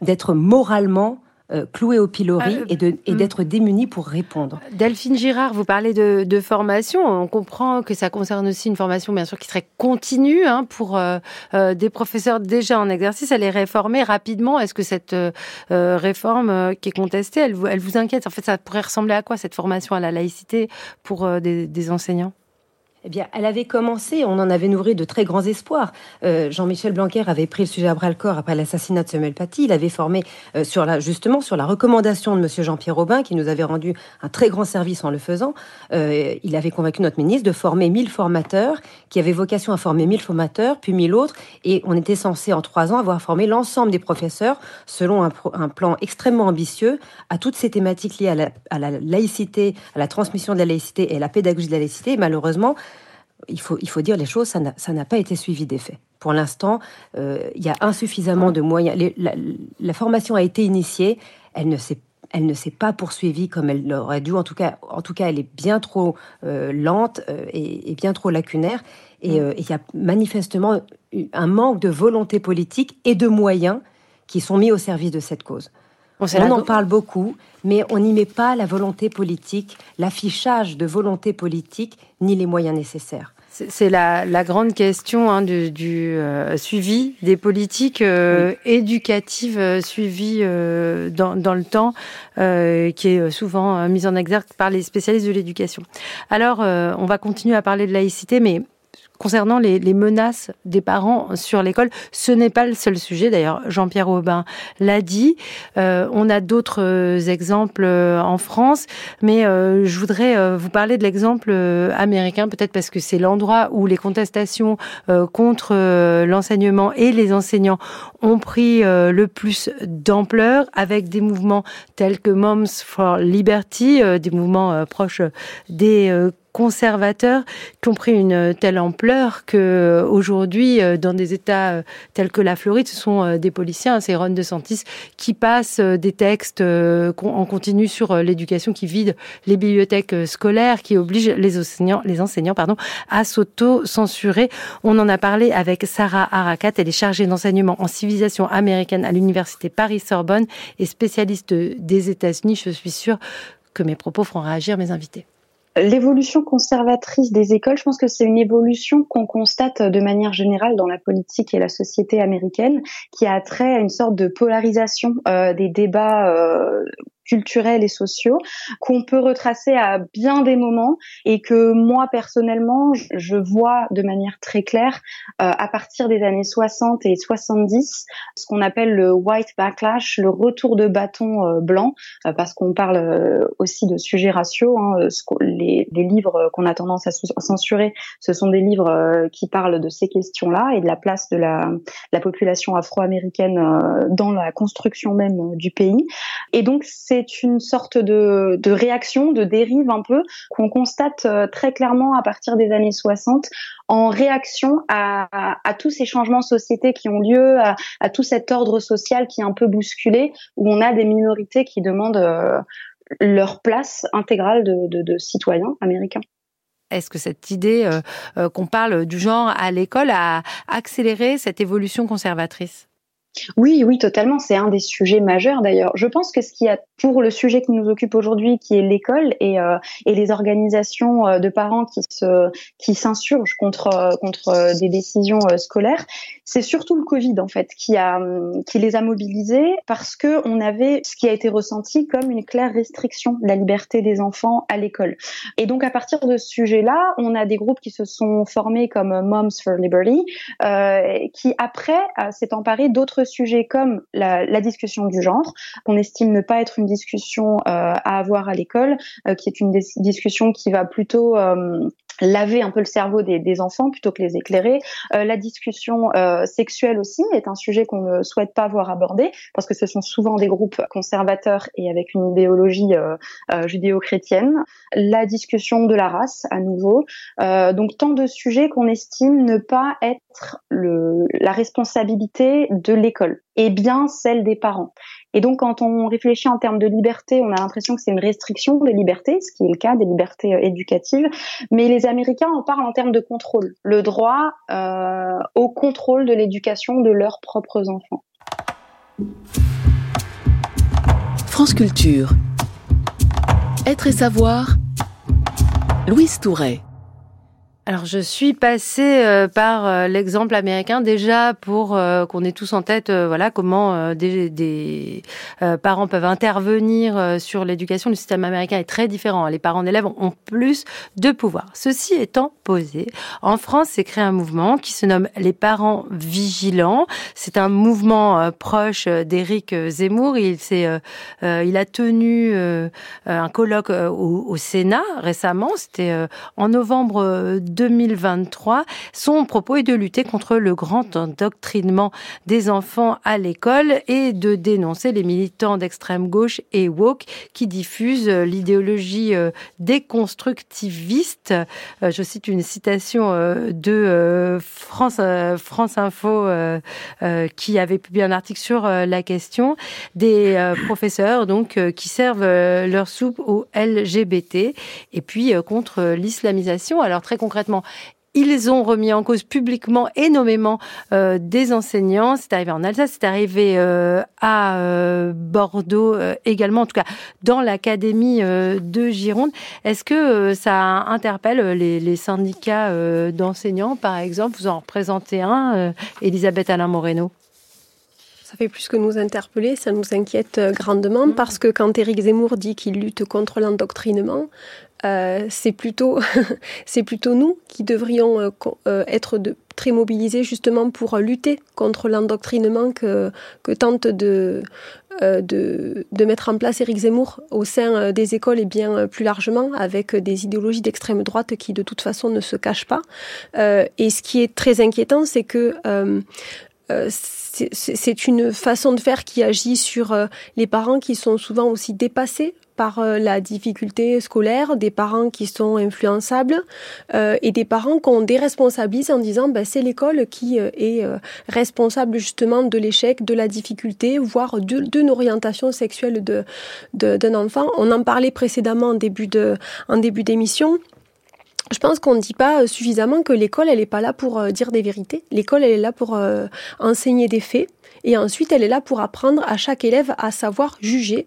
d'être moralement euh, cloué au pilori ah, et hmm. d'être démunis pour répondre. Delphine Girard, vous parlez de, formation. On comprend que ça concerne aussi une formation, bien sûr, qui serait continue hein, pour euh, euh, des professeurs déjà en exercice. Elle est réformer rapidement. Est-ce que cette réforme qui est contestée, elle, elle vous inquiète? En fait, ça pourrait ressembler à quoi cette formation à la laïcité pour des, enseignants? Eh bien, elle avait commencé, on en avait nourri de très grands espoirs. Euh, Jean-Michel Blanquer avait pris le sujet à bras-le-corps après l'assassinat de Samuel Paty. Il avait formé euh, justement sur la recommandation de Monsieur Jean-Pierre Aubin, qui nous avait rendu un très grand service en le faisant. Euh, il avait convaincu notre ministre de former 1000 formateurs, qui avaient vocation à former 1000 formateurs, puis 1000 autres. Et on était censé, en trois ans, avoir formé l'ensemble des professeurs selon un, un, plan extrêmement ambitieux à toutes ces thématiques liées à la, à la laïcité, à la transmission de la laïcité et à la pédagogie de la laïcité. Et malheureusement, il faut, il faut dire les choses, ça n'a pas été suivi d'effet. Pour l'instant, euh, il y a insuffisamment de moyens. la, formation a été initiée, elle ne s'est elle ne s'est pas poursuivie comme elle l'aurait dû. En tout cas, en tout cas, elle est bien trop euh, lente euh, et, bien trop lacunaire. Et il y a manifestement un manque de volonté politique et de moyens qui sont mis au service de cette cause. On, en parle beaucoup, mais on n'y met pas la volonté politique, l'affichage de volonté politique, ni les moyens nécessaires. C'est la, grande question hein, du, euh, suivi des politiques euh, éducatives euh, suivies dans, dans, le temps, qui est souvent mise en exergue par les spécialistes de l'éducation. Alors, on va continuer à parler de laïcité, mais concernant les, menaces des parents sur l'école. Ce n'est pas le seul sujet, d'ailleurs, Jean-Pierre Aubin l'a dit. Euh, on a d'autres euh, exemples euh, en France, mais je voudrais vous parler de l'exemple américain, peut-être parce que c'est l'endroit où les contestations contre l'enseignement et les enseignants ont pris le plus d'ampleur, avec des mouvements tels que Moms for Liberty, des mouvements proches des conservateurs qui ont pris une telle ampleur que aujourd'hui, euh, dans des États euh, tels que la Floride, ce sont euh, des policiers, hein, c'est Ron DeSantis, qui passent des textes en continu sur l'éducation, qui vident les bibliothèques scolaires, qui obligent les enseignants, les enseignants pardon, à s'auto-censurer. On en a parlé avec Sarah Arakat, elle est chargée d'enseignement en civilisation américaine à l'université Paris-Sorbonne et spécialiste des États-Unis. Je suis sûre que mes propos feront réagir mes invités. L'évolution conservatrice des écoles, je pense que c'est une évolution qu'on constate de manière générale dans la politique et la société américaine, qui a trait à une sorte de polarisation euh, des débats euh, culturels et sociaux qu'on peut retracer à bien des moments et que moi personnellement je vois de manière très claire euh, à partir des années 60 et 70 ce qu'on appelle le white backlash, le retour de bâton euh, blanc euh, parce qu'on parle aussi de sujets raciaux. Hein, les, livres qu'on a tendance à censurer, ce sont des livres qui parlent de ces questions-là et de la place de la, la population afro-américaine dans la construction même du pays. Et donc c'est c'est une sorte de, réaction, de dérive un peu qu'on constate euh, très clairement à partir des années 60 en réaction à, tous ces changements de société qui ont lieu, à, tout cet ordre social qui est un peu bousculé, où on a des minorités qui demandent euh, leur place intégrale de citoyens américains. Est-ce que cette idée euh, qu'on parle du genre à l'école a accéléré cette évolution conservatrice? Oui, oui, totalement. C'est un des sujets majeurs d'ailleurs. Je pense que ce qui a pour le sujet qui nous occupe aujourd'hui, qui est l'école et, euh, les organisations euh, de parents qui s'insurgent contre euh, contre des décisions scolaires, c'est surtout le Covid en fait qui a qui les a mobilisés parce que on avait ce qui a été ressenti comme une claire restriction de la liberté des enfants à l'école. Et donc à partir de ce sujet-là, on a des groupes qui se sont formés comme Moms for Liberty, qui après s'est emparé d'autres sujets comme la, discussion du genre, qu'on estime ne pas être une discussion euh, à avoir à l'école, euh, qui est une discussion qui va plutôt euh, laver un peu le cerveau des, enfants plutôt que les éclairer. Euh, la discussion euh, sexuelle aussi est un sujet qu'on ne souhaite pas voir abordé parce que ce sont souvent des groupes conservateurs et avec une idéologie euh, euh judéo-chrétienne. La discussion de la race à nouveau. Euh, donc tant de sujets qu'on estime ne pas être le, la responsabilité de l'école et bien celle des parents. Et donc, quand on réfléchit en termes de liberté, on a l'impression que c'est une restriction des libertés, ce qui est le cas des libertés euh, éducatives. Mais les Américains en parlent en termes de contrôle, le droit euh, au contrôle de l'éducation de leurs propres enfants. France Culture. Être et savoir. Louise Touret. Alors je suis passée euh, par euh, l'exemple américain déjà pour euh, qu'on ait tous en tête voilà comment des, parents peuvent intervenir sur l'éducation. Le système américain est très différent. Les parents d'élèves ont plus de pouvoir. Ceci étant posé, en France s'est créé un mouvement qui se nomme les parents vigilants. C'est un mouvement proche d'Éric Zemmour. Il s'est, il a tenu un colloque au, au Sénat récemment. C'était en novembre 2023. Son propos est de lutter contre le grand endoctrinement des enfants à l'école et de dénoncer les militants d'extrême gauche et woke qui diffusent l'idéologie euh, déconstructiviste. Euh, je cite une citation euh, de France, France Info qui avait publié un article sur la question des professeurs donc qui servent leur soupe aux LGBT et puis contre l'islamisation. Alors très concrètement ils ont remis en cause publiquement et nommément euh, des enseignants. C'est arrivé en Alsace, c'est arrivé euh, à euh, Bordeaux également, en tout cas dans l'académie de Gironde. Est-ce que ça interpelle les, les syndicats d'enseignants, par exemple? Vous en représentez un, Elisabeth Alain Moreno ça fait plus que nous interpeller, ça nous inquiète grandement mmh. parce que quand Éric Zemmour dit qu'il lutte contre l'endoctrinement, euh, c'est plutôt, c'est plutôt nous qui devrions euh, euh, être de, très mobilisés justement pour lutter contre l'endoctrinement que, que tente de, de, de, mettre en place Éric Zemmour au sein des écoles et bien plus largement avec des idéologies d'extrême droite qui de toute façon ne se cachent pas. et ce qui est très inquiétant, c'est que c'est une façon de faire qui agit sur les parents qui sont souvent aussi dépassés par euh, la difficulté scolaire, des parents qui sont influençables euh, et des parents qu'on déresponsabilise en disant bah, c'est l'école qui euh, est responsable justement de l'échec, de la difficulté, voire d'une orientation sexuelle d'un enfant. On en parlait précédemment en début de en début d'émission. Je pense qu'on ne dit pas suffisamment que l'école, elle n'est pas là pour dire des vérités. L'école, elle est là pour enseigner des faits. Et ensuite, elle est là pour apprendre à chaque élève à savoir juger.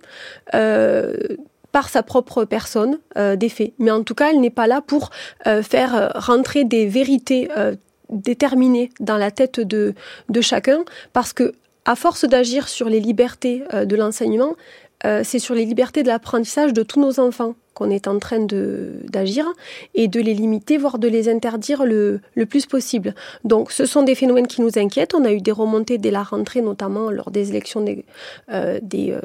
Euh, par sa propre personne euh, des faits. Mais en tout cas, elle n'est pas là pour euh, faire rentrer des vérités déterminées dans la tête de, de chacun, parce que à force d'agir sur les libertés de l'enseignement, c'est sur les libertés de l'apprentissage de tous nos enfants qu'on est en train d'agir et de les limiter, voire de les interdire le, le, plus possible. Donc ce sont des phénomènes qui nous inquiètent. On a eu des remontées dès la rentrée, notamment lors des élections des, euh, des, euh,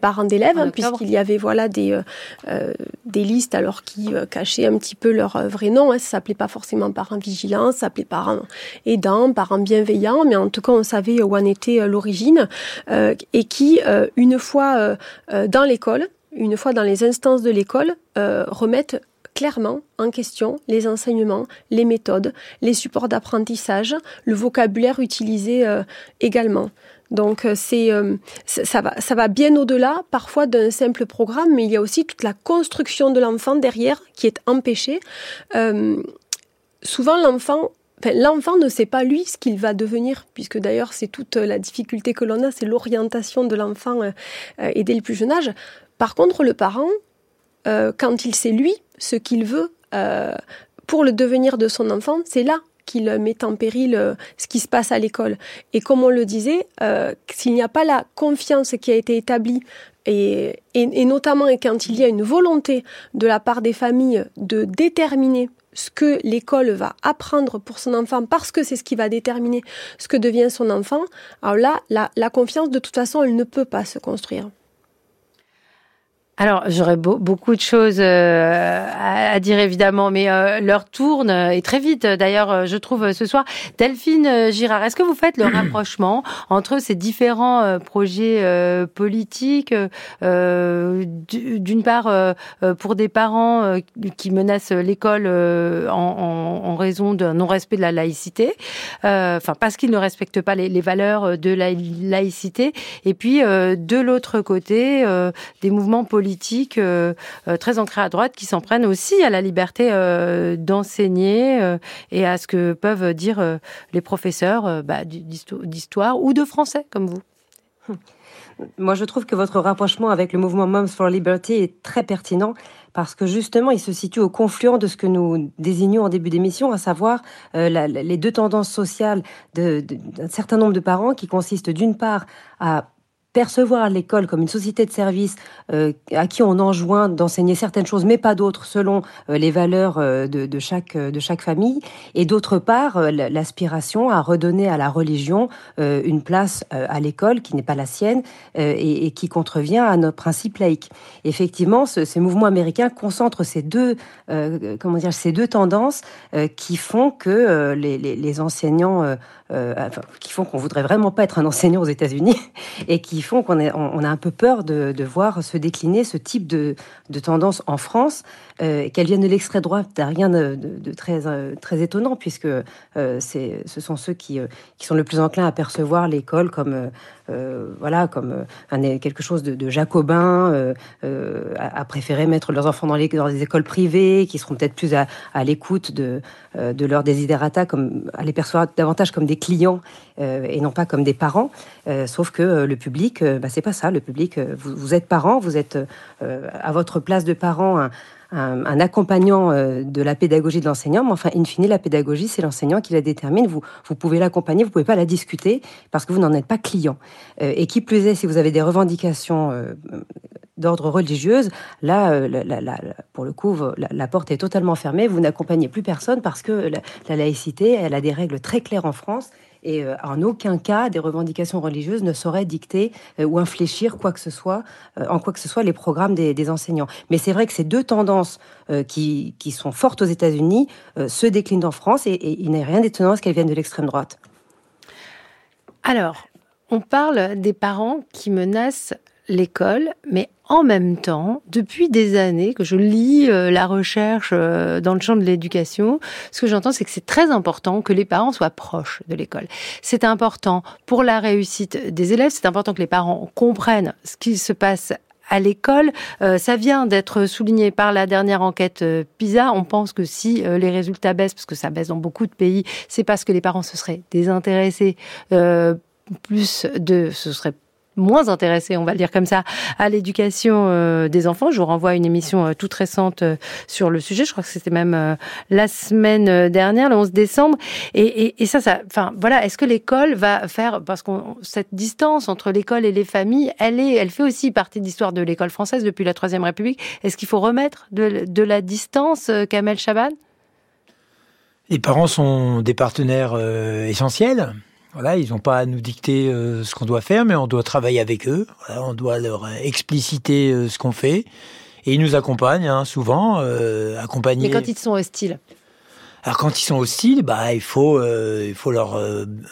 parents d'élèves, hein, puisqu'il y avait voilà, des, euh, euh des listes alors qui euh, cachaient un petit peu leur vrai nom. Hein. Ça s'appelait pas forcément parents vigilants, ça s'appelait parents aidants, parents bienveillants, mais en tout cas on savait où en était l'origine et qui, une fois dans l'école, une fois dans les instances de l'école, euh, remettent clairement en question les enseignements, les méthodes, les supports d'apprentissage, le vocabulaire utilisé euh, également. Donc euh, c'est ça va ça va bien au-delà parfois d'un simple programme, mais il y a aussi toute la construction de l'enfant derrière qui est empêchée. souvent l'enfant l'enfant ne sait pas lui ce qu'il va devenir, puisque d'ailleurs c'est toute la difficulté que l'on a, c'est l'orientation de l'enfant et dès le plus jeune âge. Par contre, le parent, euh, quand il sait lui ce qu'il veut euh, pour le devenir de son enfant, c'est là qu'il met en péril euh, ce qui se passe à l'école. Et comme on le disait, s'il n'y a pas la confiance qui a été établie, et, notamment quand il y a une volonté de la part des familles de déterminer ce que l'école va apprendre pour son enfant parce que c'est ce qui va déterminer ce que devient son enfant, alors là, la confiance, de toute façon, elle ne peut pas se construire. Alors, j'aurais beaucoup de choses euh, à, dire évidemment, mais euh, l'heure tourne euh, et très vite. D'ailleurs, je trouve ce soir, Delphine Girard, est-ce que vous faites le rapprochement entre ces différents projets politiques, d'une part pour des parents qui menacent l'école en, raison d'un non-respect de la laïcité, enfin parce qu'ils ne respectent pas les, les, valeurs de la laïcité, et puis de l'autre côté, des mouvements politiques politiques euh, euh, très ancrés à droite qui s'en prennent aussi à la liberté euh, d'enseigner et à ce que peuvent dire les professeurs bah, d'histoire ou de français comme vous. Moi, je trouve que votre rapprochement avec le mouvement Moms for Liberty est très pertinent parce que justement, il se situe au confluent de ce que nous désignions en début d'émission, à savoir les deux tendances sociales d'un certain nombre de parents qui consistent d'une part à percevoir l'école comme une société de service euh, à qui on enjoint d'enseigner certaines choses, mais pas d'autres, selon euh, les valeurs euh, de, de, chaque, de chaque famille, et d'autre part, l'aspiration à redonner à la religion une place à l'école qui n'est pas la sienne et, et, qui contrevient à notre principe laïque. Effectivement, ce, ces mouvements américains concentrent ces deux, comment dire, ces deux tendances qui font que les, les, les, enseignants, enfin, qui font qu'on voudrait vraiment pas être un enseignant aux États-Unis et qui font qu'on on a un peu peur de, voir se décliner ce type de, tendance en France. Euh, qu'elle vienne de l'extrême droite, n'a rien de, très, euh, très étonnant, puisque euh, ce sont ceux qui, qui sont le plus enclins à percevoir l'école comme, voilà, comme un, quelque chose de, jacobin, à, préférer mettre leurs enfants dans, les, dans des écoles privées, qui seront peut-être plus à, l'écoute de, de leurs desiderata, comme, à les percevoir davantage comme des clients et non pas comme des parents. sauf que le public, bah, c'est pas ça. Le public, vous, vous êtes parent, vous êtes à votre place de parent un, un, accompagnant euh, de la pédagogie de l'enseignant, mais enfin, in fine, la pédagogie, c'est l'enseignant qui la détermine. Vous, vous pouvez l'accompagner, vous pouvez pas la discuter parce que vous n'en êtes pas client. Euh, et qui plus est, si vous avez des revendications euh, d'ordre religieuse, là, pour le coup, la, porte est totalement fermée. Vous n'accompagnez plus personne parce que la laïcité, elle a des règles très claires en France et euh, en aucun cas des revendications religieuses ne sauraient dicter euh, ou infléchir quoi que ce soit, euh, en quoi que ce soit les programmes des, enseignants. Mais c'est vrai que ces deux tendances qui, sont fortes aux États-Unis se déclinent en France et, il n'est rien d'étonnant à ce qu'elles viennent de l'extrême droite. Alors, on parle des parents qui menacent l'école, mais en même temps, depuis des années que je lis euh, la recherche euh, dans le champ de l'éducation, ce que j'entends, c'est que c'est très important que les parents soient proches de l'école. C'est important pour la réussite des élèves, c'est important que les parents comprennent ce qui se passe à l'école. Euh, ça vient d'être souligné par la dernière enquête PISA. On pense que si les résultats baissent, parce que ça baisse dans beaucoup de pays, c'est parce que les parents se seraient désintéressés plus de, ce serait moins intéressés, on va le dire comme ça, à l'éducation euh, des enfants. Je vous renvoie à une émission euh, toute récente euh, sur le sujet. Je crois que c'était même la semaine dernière, le 11 décembre. Et, ça, ça, enfin, voilà. Est-ce que l'école va faire, parce qu'on cette distance entre l'école et les familles, elle est, elle fait aussi partie de l'histoire de l'école française depuis la Troisième République. Est-ce qu'il faut remettre de, de la distance, Kamel Chaban? Les parents sont des partenaires essentiels. Voilà, ils n'ont pas à nous dicter euh, ce qu'on doit faire, mais on doit travailler avec eux. on doit leur expliciter euh, ce qu'on fait. Et ils nous accompagnent, hein, souvent, euh. Mais quand ils sont hostiles? Alors quand ils sont hostiles, bah il faut euh, il faut leur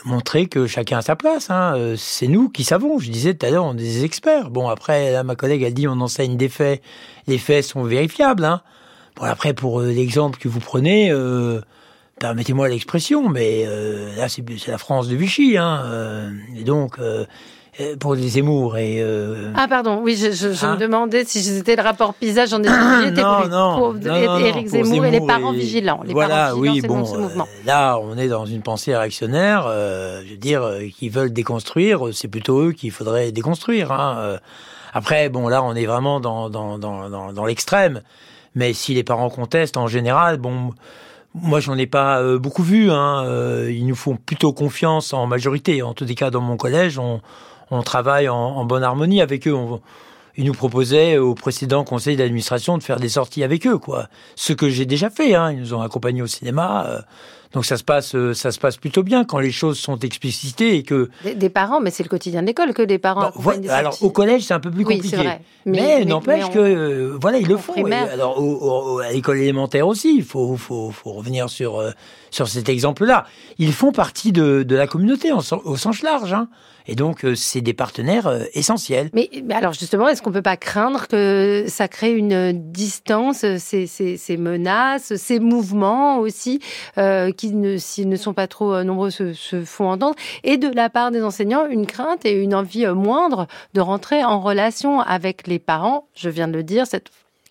montrer que chacun a sa place. Hein. c'est nous qui savons. Je disais tout à l'heure, on est des experts. Bon après, là, ma collègue elle dit on enseigne des faits. Les faits sont vérifiables. Hein. Bon après pour l'exemple que vous prenez, permettez-moi l'expression, mais euh, là c'est la France de Vichy, hein, euh, et donc euh, pour les Zemmour et ah pardon, oui, je, je, je me hein demandais si c'était le rapport PISA, j'en ai oublié, non, non, non, Éric Zemmour, et les parents vigilants, les voilà, parents oui, bon, là on est dans une pensée réactionnaire, je veux dire, qui veulent déconstruire, c'est plutôt eux qu'il faudrait déconstruire. Hein, après, bon là on est vraiment dans dans dans dans, dans l'extrême, mais si les parents contestent en général, bon moi, j'en ai pas euh, beaucoup vu. Hein. Euh, ils nous font plutôt confiance en majorité. En tous les cas, dans mon collège, on, on travaille en, en, bonne harmonie avec eux. Ils nous proposaient au précédent conseil d'administration de faire des sorties avec eux, quoi. Ce que j'ai déjà fait. Hein. Ils nous ont accompagnés au cinéma. Donc ça se passe, euh, ça se passe plutôt bien quand les choses sont explicitées et que des, parents, mais c'est le quotidien de l'école que des parents. alors au collège c'est un peu plus compliqué, vrai. mais, n'empêche que euh, voilà ils le font. alors à l'école élémentaire aussi, il faut, faut, faut revenir sur euh, sur cet exemple-là. Ils font partie de, de la communauté au sens large. Hein. Et donc, c'est des partenaires essentiels. Mais, alors, justement, est-ce qu'on peut pas craindre que ça crée une distance, ces, ces, ces menaces, ces mouvements aussi, euh, qui, ne, s'ils ne sont pas trop euh, nombreux, se, font entendre, et de la part des enseignants, une crainte et une envie euh, moindre de rentrer en relation avec les parents. Je viens de le dire,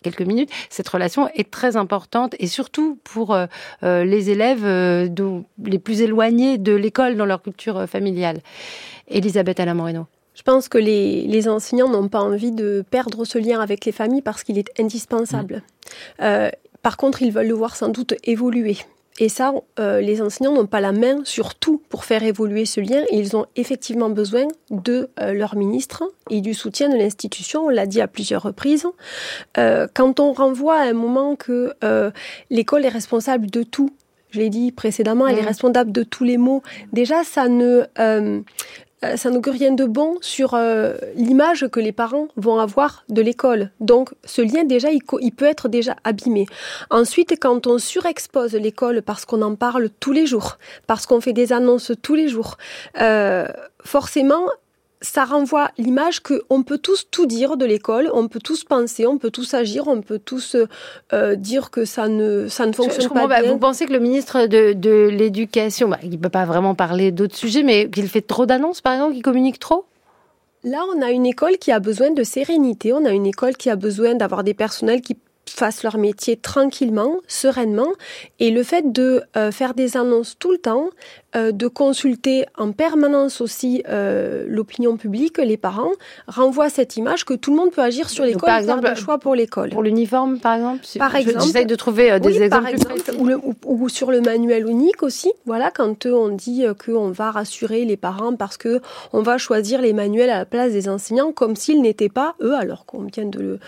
quelques minutes, cette relation est très importante et surtout pour euh, les élèves les plus éloignés de l'école dans leur culture familiale. Elisabeth Alain Moreno. Je pense que les, enseignants n'ont pas envie de perdre ce lien avec les familles parce qu'il est indispensable. Mmh. Euh, par contre, ils veulent le voir sans doute évoluer. Et ça, euh, les enseignants n'ont pas la main sur tout pour faire évoluer ce lien. ils ont effectivement besoin de euh, leur ministre et du soutien de l'institution. On l'a dit à plusieurs reprises. quand on renvoie à un moment que l'école est responsable de tout, je l'ai dit précédemment, elle est mmh. responsable de tous les maux. Déjà, ça ne ça n'augure rien de bon sur euh, l'image que les parents vont avoir de l'école. Donc ce lien déjà, il, peut être déjà abîmé. Ensuite, quand on surexpose l'école parce qu'on en parle tous les jours, parce qu'on fait des annonces tous les jours, euh, forcément, ça renvoie l'image qu'on peut tous tout dire de l'école, on peut tous penser, on peut tous agir, on peut tous euh, dire que ça ne, ça ne fonctionne pas bien. Vous pensez que le ministre de, de l'Éducation, bah, il ne peut pas vraiment parler d'autres sujets, mais qu'il fait trop d'annonces, par exemple, qu'il communique trop? Là, on a une école qui a besoin de sérénité, on a une école qui a besoin d'avoir des personnels qui fassent leur métier tranquillement, sereinement. Et le fait de euh, faire des annonces tout le temps, euh, de consulter en permanence aussi euh, l'opinion publique, les parents, renvoie cette image que tout le monde peut agir sur l'école par exemple, le choix pour l'école. Pour l'uniforme, par exemple Par exemple. J'essaie de trouver euh, des exemples. ou, sur le manuel unique aussi. Voilà, quand on dit qu'on va rassurer les parents parce que on va choisir les manuels à la place des enseignants comme s'ils n'étaient pas, eux, alors qu'on vient de,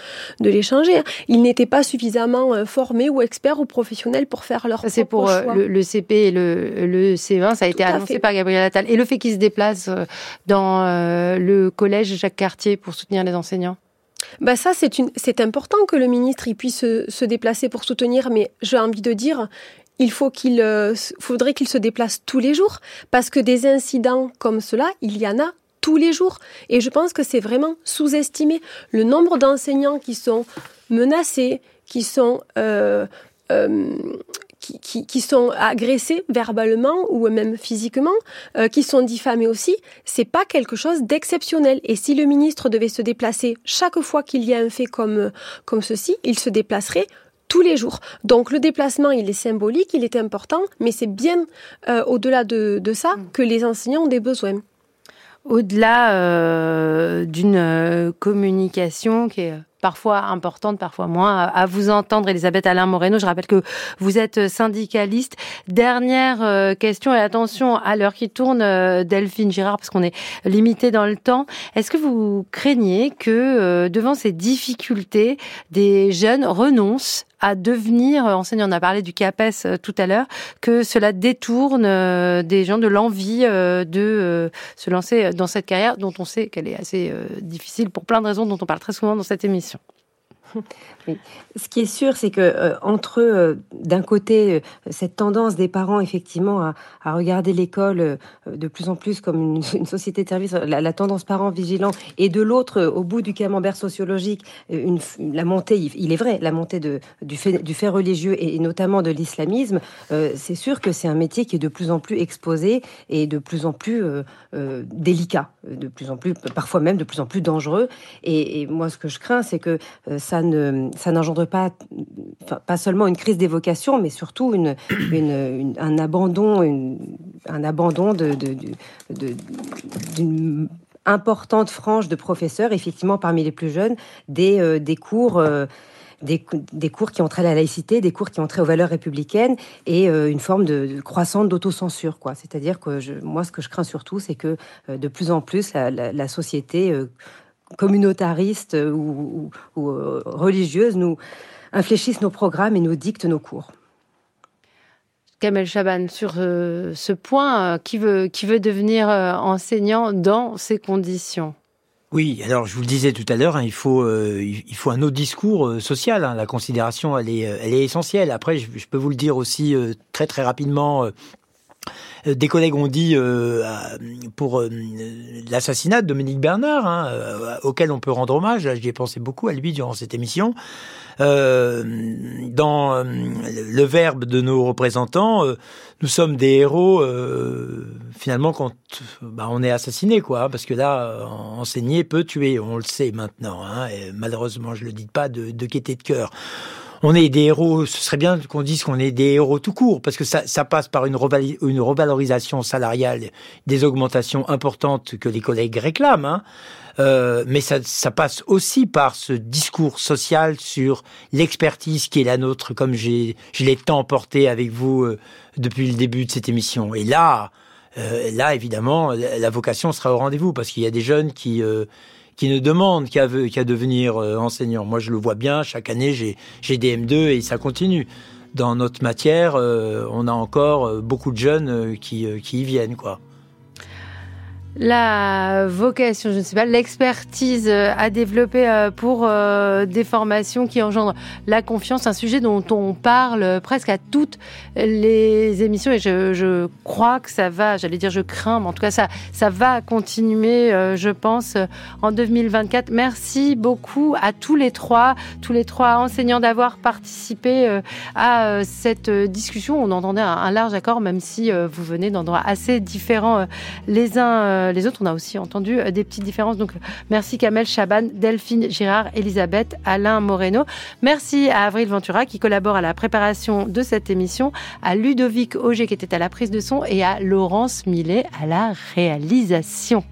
de les changer, hein, ils n'étaient pas suffisamment formés ou experts ou professionnels pour faire leur C'est pour le, le, CP et le, le C20 ça a été annoncé par Gabriel Attal. Et le fait qu'il se déplace euh, dans euh, le collège Jacques Cartier pour soutenir les enseignants? Bah ça, c'est, une, c'est important que le ministre il puisse se, déplacer pour soutenir, mais j'ai envie de dire, il faut qu'il euh, faudrait qu'il se déplace tous les jours, parce que des incidents comme cela, il y en a tous les jours. Et je pense que c'est vraiment sous-estimé. Le nombre d'enseignants qui sont menacés, qui sont qui, sont agressés verbalement ou même physiquement, euh, qui sont diffamés aussi, c'est pas quelque chose d'exceptionnel. Et si le ministre devait se déplacer chaque fois qu'il y a un fait comme, comme ceci, il se déplacerait tous les jours. Donc le déplacement, il est symbolique, il est important, mais c'est bien euh, au-delà de, de, ça mm. que les enseignants ont des besoins. Au-delà euh, d'une communication qui est parfois importante, parfois moins, à vous entendre, Elisabeth Alain Moreno. Je rappelle que vous êtes syndicaliste. Dernière euh, question et attention à l'heure qui tourne, euh, Delphine Girard, parce qu'on est limité dans le temps. Est-ce que vous craignez que euh, devant ces difficultés, des jeunes renoncent à devenir enseignant. On a parlé du CAPES tout à l'heure, que cela détourne des gens de l'envie de se lancer dans cette carrière dont on sait qu'elle est assez difficile pour plein de raisons dont on parle très souvent dans cette émission. Ce qui est sûr, c'est que euh, entre euh, d'un côté euh, cette tendance des parents effectivement à, regarder l'école de plus en plus comme une, société de service, la, tendance parents vigilants, et de l'autre, au bout du camembert sociologique, la montée, il, est vrai, la montée du, fait, religieux et, notamment de l'islamisme, c'est sûr que c'est un métier qui est de plus en plus exposé et de plus en plus délicat, de plus en plus, parfois même de plus en plus dangereux. Et, moi, ce que je crains, c'est que ça ça n'engendre pas, pas seulement une crise d'évocation, mais surtout une, un abandon, un abandon de, d'une importante frange de professeurs, effectivement parmi les plus jeunes, des, euh, des cours. Euh, des, cours qui ont trait à la laïcité, des cours qui ont trait aux valeurs républicaines et euh, une forme de, croissante d'autocensure. Quoi. C'est-à-dire que je, moi, ce que je crains surtout, c'est que de plus en plus, la, la société communautariste ou, euh, religieuse nous infléchissent nos programmes et nous dictent nos cours. Kamel Chaban, sur euh, ce point, euh, qui, veut, qui veut devenir enseignant dans ces conditions? Oui, alors je vous le disais tout à l'heure, hein, il faut il faut un autre discours social. Hein. la considération, elle est elle est essentielle. Après, je, je peux vous le dire aussi très très rapidement euh, des collègues ont dit euh, pour euh, l'assassinat de Dominique Bernard, hein, auquel on peut rendre hommage. J'y ai pensé beaucoup à lui durant cette émission. Euh, dans le verbe de nos représentants, nous sommes des héros finalement quand bah, on est assassiné, quoi. Parce que là, enseigner peut tuer, on le sait maintenant. Hein, et malheureusement, je le dis pas de, de de cœur. On est des héros. Ce serait bien qu'on dise qu'on est des héros tout court, parce que ça, ça passe par une, revalorisation salariale, des augmentations importantes que les collègues réclament. Hein. Euh, mais ça, ça, passe aussi par ce discours social sur l'expertise qui est la nôtre, comme j'ai, je l'ai tant porté avec vous euh, depuis le début de cette émission. Et là, euh, là, évidemment, la vocation sera au rendez-vous parce qu'il y a des jeunes qui euh, qui ne demandent qu'à devenir euh, enseignants. Moi, je le vois bien. Chaque année, j'ai des M2 et ça continue. Dans notre matière, on a encore beaucoup de jeunes qui qui y viennent, quoi la vocation, je ne sais pas, l'expertise euh, à développer euh, pour euh, des formations qui engendrent la confiance, un sujet dont on parle presque à toutes les émissions et je, crois que ça va, j'allais dire je crains, mais en tout cas ça, ça va continuer, je pense, en 2024. Merci beaucoup à tous les trois, tous les trois enseignants d'avoir participé à cette discussion. On entendait un, large accord, même si vous venez d'endroits assez différents les uns les autres, on a aussi entendu euh, des petites différences. Donc, merci Kamel Chaban, Delphine Girard, Elisabeth, Alain Moreno. Merci à Avril Ventura qui collabore à la préparation de cette émission, à Ludovic Auger qui était à la prise de son et à Laurence Millet à la réalisation.